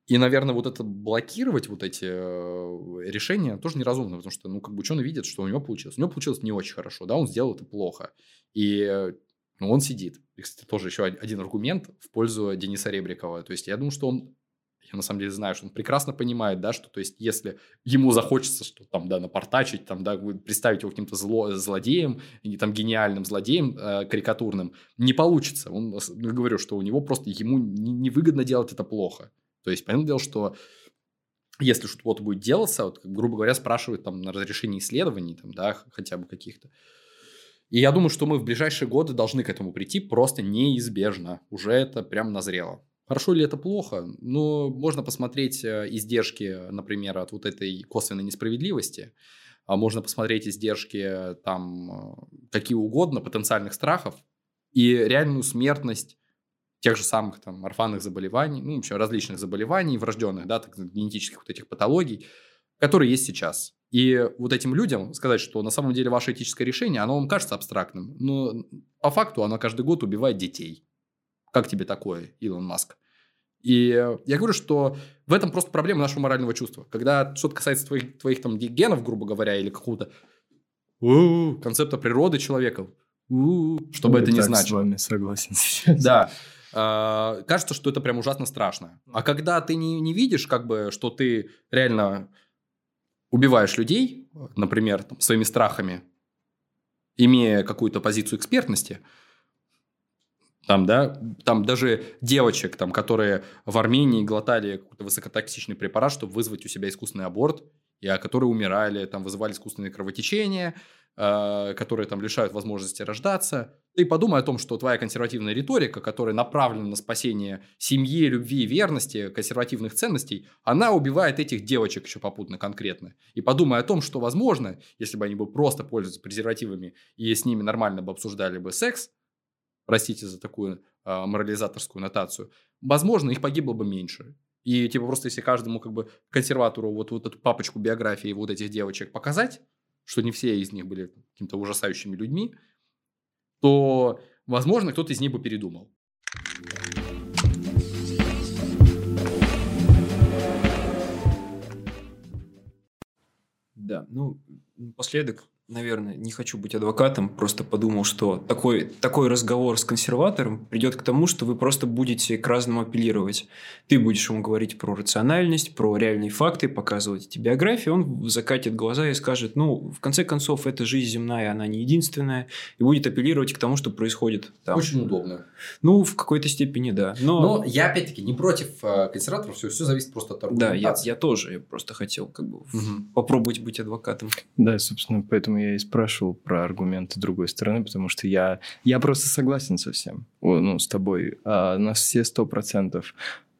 S2: И, наверное, вот это блокировать вот эти э, решения тоже неразумно, потому что, ну, как бы ученый видит, что у него получилось. У него получилось не очень хорошо, да, он сделал это плохо. И ну, он сидит. И, кстати, тоже еще один аргумент в пользу Дениса Ребрикова. То есть, я думаю, что он я на самом деле знаю, что он прекрасно понимает, да, что, то есть, если ему захочется, что там, да, напортачить, там, да, представить его каким-то зло, злодеем, или там гениальным злодеем э, карикатурным, не получится. Он, я говорю, что у него просто, ему невыгодно делать это плохо. То есть, понятное дело, что если что-то будет делаться, вот, грубо говоря, спрашивают там на разрешение исследований, там, да, хотя бы каких-то, и я думаю, что мы в ближайшие годы должны к этому прийти просто неизбежно. Уже это прям назрело. Хорошо ли это плохо? Ну, можно посмотреть э, издержки, например, от вот этой косвенной несправедливости. А можно посмотреть издержки там э, какие угодно, потенциальных страхов и реальную смертность тех же самых там орфанных заболеваний, ну, вообще различных заболеваний, врожденных, да, так, генетических вот этих патологий, которые есть сейчас. И вот этим людям сказать, что на самом деле ваше этическое решение, оно вам кажется абстрактным, но по факту оно каждый год убивает детей. Как тебе такое, Илон Маск? И я говорю, что в этом просто проблема нашего морального чувства. Когда что-то касается твоих, твоих там генов, грубо говоря, или какого-то концепта природы человека, чтобы это не значило.
S1: с вами согласен
S2: Да. А, кажется, что это прям ужасно страшно. А когда ты не, не видишь, как бы, что ты реально убиваешь людей, например, там, своими страхами, имея какую-то позицию экспертности, там, да, там даже девочек, там, которые в Армении глотали какой-то высокотоксичный препарат, чтобы вызвать у себя искусственный аборт, и а, которые умирали, там, вызывали искусственные кровотечения, которые там лишают возможности рождаться. Ты подумай о том, что твоя консервативная риторика, которая направлена на спасение семьи, любви, верности, консервативных ценностей, она убивает этих девочек еще попутно конкретно. И подумай о том, что, возможно, если бы они бы просто пользовались презервативами и с ними нормально бы обсуждали бы секс, простите за такую э, морализаторскую нотацию, возможно, их погибло бы меньше. И типа просто если каждому как бы консерватору вот, вот эту папочку биографии вот этих девочек показать, что не все из них были какими-то ужасающими людьми, то, возможно, кто-то из них бы передумал.
S3: Да, ну, напоследок наверное, не хочу быть адвокатом, просто подумал, что такой, такой разговор с консерватором придет к тому, что вы просто будете к разному апеллировать. Ты будешь ему говорить про рациональность, про реальные факты, показывать эти биографии, он закатит глаза и скажет, ну, в конце концов, эта жизнь земная, она не единственная, и будет апеллировать к тому, что происходит там.
S2: Очень удобно.
S3: Ну, в какой-то степени, да.
S2: Но, Но я, опять-таки, не против э, консерваторов, все, все зависит просто от
S3: аргументации. Да, я, я тоже, я просто хотел как бы угу. попробовать быть адвокатом.
S1: Да, собственно, поэтому поэтому я и спрашивал про аргументы другой стороны, потому что я, я просто согласен со всем, ну, с тобой. А нас все сто процентов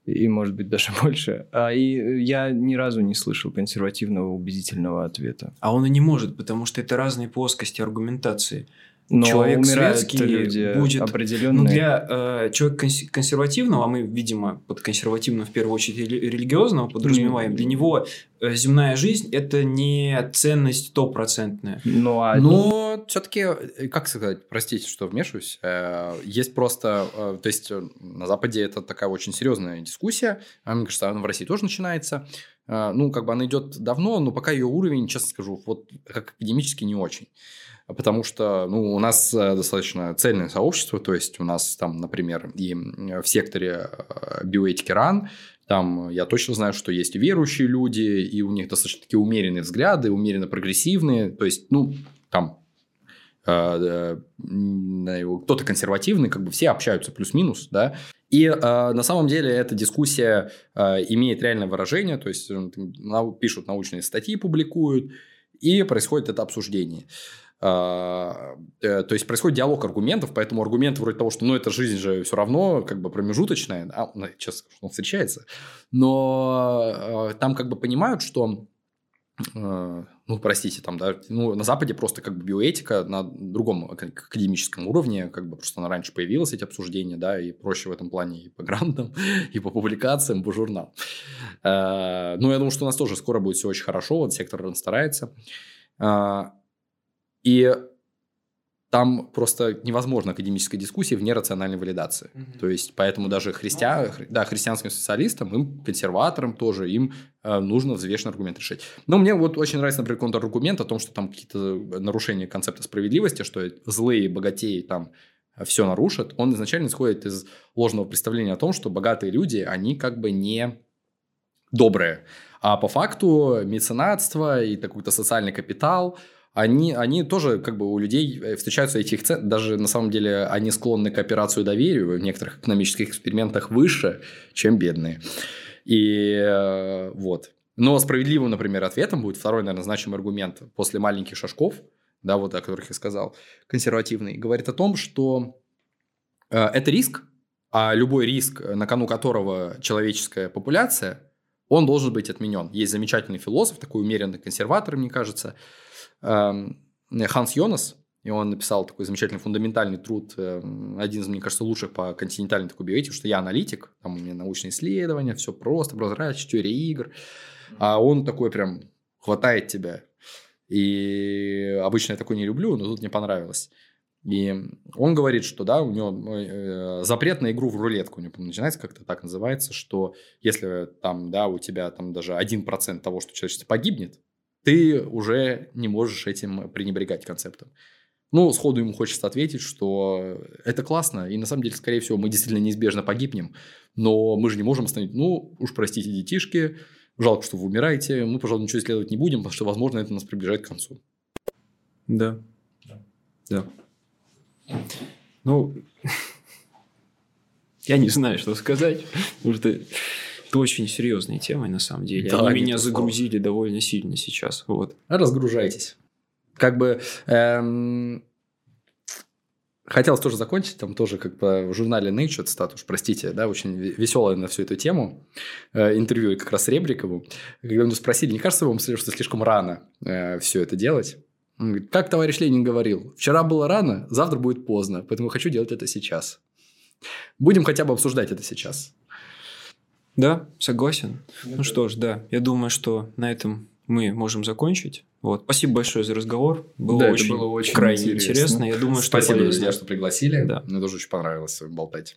S1: и, может быть, даже больше. А, и я ни разу не слышал консервативного убедительного ответа.
S3: А он и не может, потому что это разные плоскости аргументации.
S1: Но человек светский люди будет определенные.
S3: Ну, для э, человека консервативного, а мы, видимо, под консервативным в первую очередь религиозного подразумеваем, для него э, земная жизнь это не ценность стопроцентная.
S2: Ну, а... Но все-таки, э, как сказать, простите, что вмешиваюсь, э, есть просто, э, то есть э, на Западе это такая очень серьезная дискуссия, а мне кажется, она в России тоже начинается. Э, ну, как бы она идет давно, но пока ее уровень, честно скажу, вот как академически не очень потому что ну, у нас э, достаточно цельное сообщество, то есть у нас там, например, и в секторе э, биоэтики РАН, там я точно знаю, что есть верующие люди, и у них достаточно такие умеренные взгляды, умеренно прогрессивные, то есть, ну, там э, кто-то консервативный, как бы все общаются плюс-минус, да, и э, на самом деле эта дискуссия э, имеет реальное выражение, то есть пишут научные статьи, публикуют, и происходит это обсуждение. Э, то есть происходит диалог аргументов, поэтому аргументы вроде того, что ну это жизнь же все равно как бы промежуточная, а, ну, сейчас он встречается, но э, там как бы понимают, что э, ну, простите, там, да, ну, на Западе просто как бы биоэтика на другом академическом уровне, как бы просто она раньше появилась, эти обсуждения, да, и проще в этом плане и по грантам, и по публикациям, по журналам. Ну, я думаю, что у нас тоже скоро будет все очень хорошо, вот сектор старается. И там просто невозможно академическая дискуссия вне рациональной валидации. Mm-hmm. То есть, поэтому даже христиан, ну, да, христианским социалистам, им, консерваторам тоже, им э, нужно взвешенный аргумент решить. Но мне вот очень нравится, например, контраргумент о том, что там какие-то нарушения концепта справедливости, что злые богатеи там все нарушат. Он изначально исходит из ложного представления о том, что богатые люди, они как бы не добрые. А по факту меценатство и какой-то социальный капитал – они, они тоже как бы у людей э, встречаются этих цен, даже на самом деле они склонны к операцию доверия в некоторых экономических экспериментах выше, чем бедные. И э, вот. Но справедливым, например, ответом будет второй, наверное, значимый аргумент после маленьких шажков, да, вот о которых я сказал, консервативный, говорит о том, что э, это риск, а любой риск, на кону которого человеческая популяция, он должен быть отменен. Есть замечательный философ, такой умеренный консерватор, мне кажется, Ханс Йонас, и он написал такой замечательный фундаментальный труд, эм, один из, мне кажется, лучших по континентальной такой биоэтике, что я аналитик, там у меня научные исследования, все просто, прозрачно, теория игр. А он такой прям хватает тебя. И обычно я такой не люблю, но тут мне понравилось. И он говорит, что да, у него э, запрет на игру в рулетку, у него начинается как-то так называется, что если там, да, у тебя там даже 1% того, что человечество погибнет, ты уже не можешь этим пренебрегать концептом. Ну, сходу ему хочется ответить, что это классно, и на самом деле, скорее всего, мы действительно неизбежно погибнем, но мы же не можем остановить, ну, уж простите, детишки, жалко, что вы умираете, мы, пожалуй, ничего исследовать не будем, потому что, возможно, это нас приближает к концу.
S3: Да. Да. Ну, я не знаю, что сказать, потому что очень серьезная тема, на самом деле. Да, Они меня загрузили слова. довольно сильно сейчас. Вот.
S2: Разгружайтесь. Как бы эм, хотелось тоже закончить, там тоже как бы в журнале Nature, цитату уж, простите, да, очень веселая на всю эту тему, э, интервью как раз Ребрикову, когда меня спросили, не кажется вам, что слишком рано э, все это делать? Он говорит, как товарищ Ленин говорил, вчера было рано, завтра будет поздно, поэтому хочу делать это сейчас. Будем хотя бы обсуждать это сейчас.
S3: Да, согласен. Я ну что ж, да, я думаю, что на этом мы можем закончить. Вот. Спасибо большое за разговор. Было, да, очень, было очень крайне интересно. интересно. Я думаю,
S2: что Спасибо, друзья, что пригласили. Да. Мне тоже очень понравилось болтать.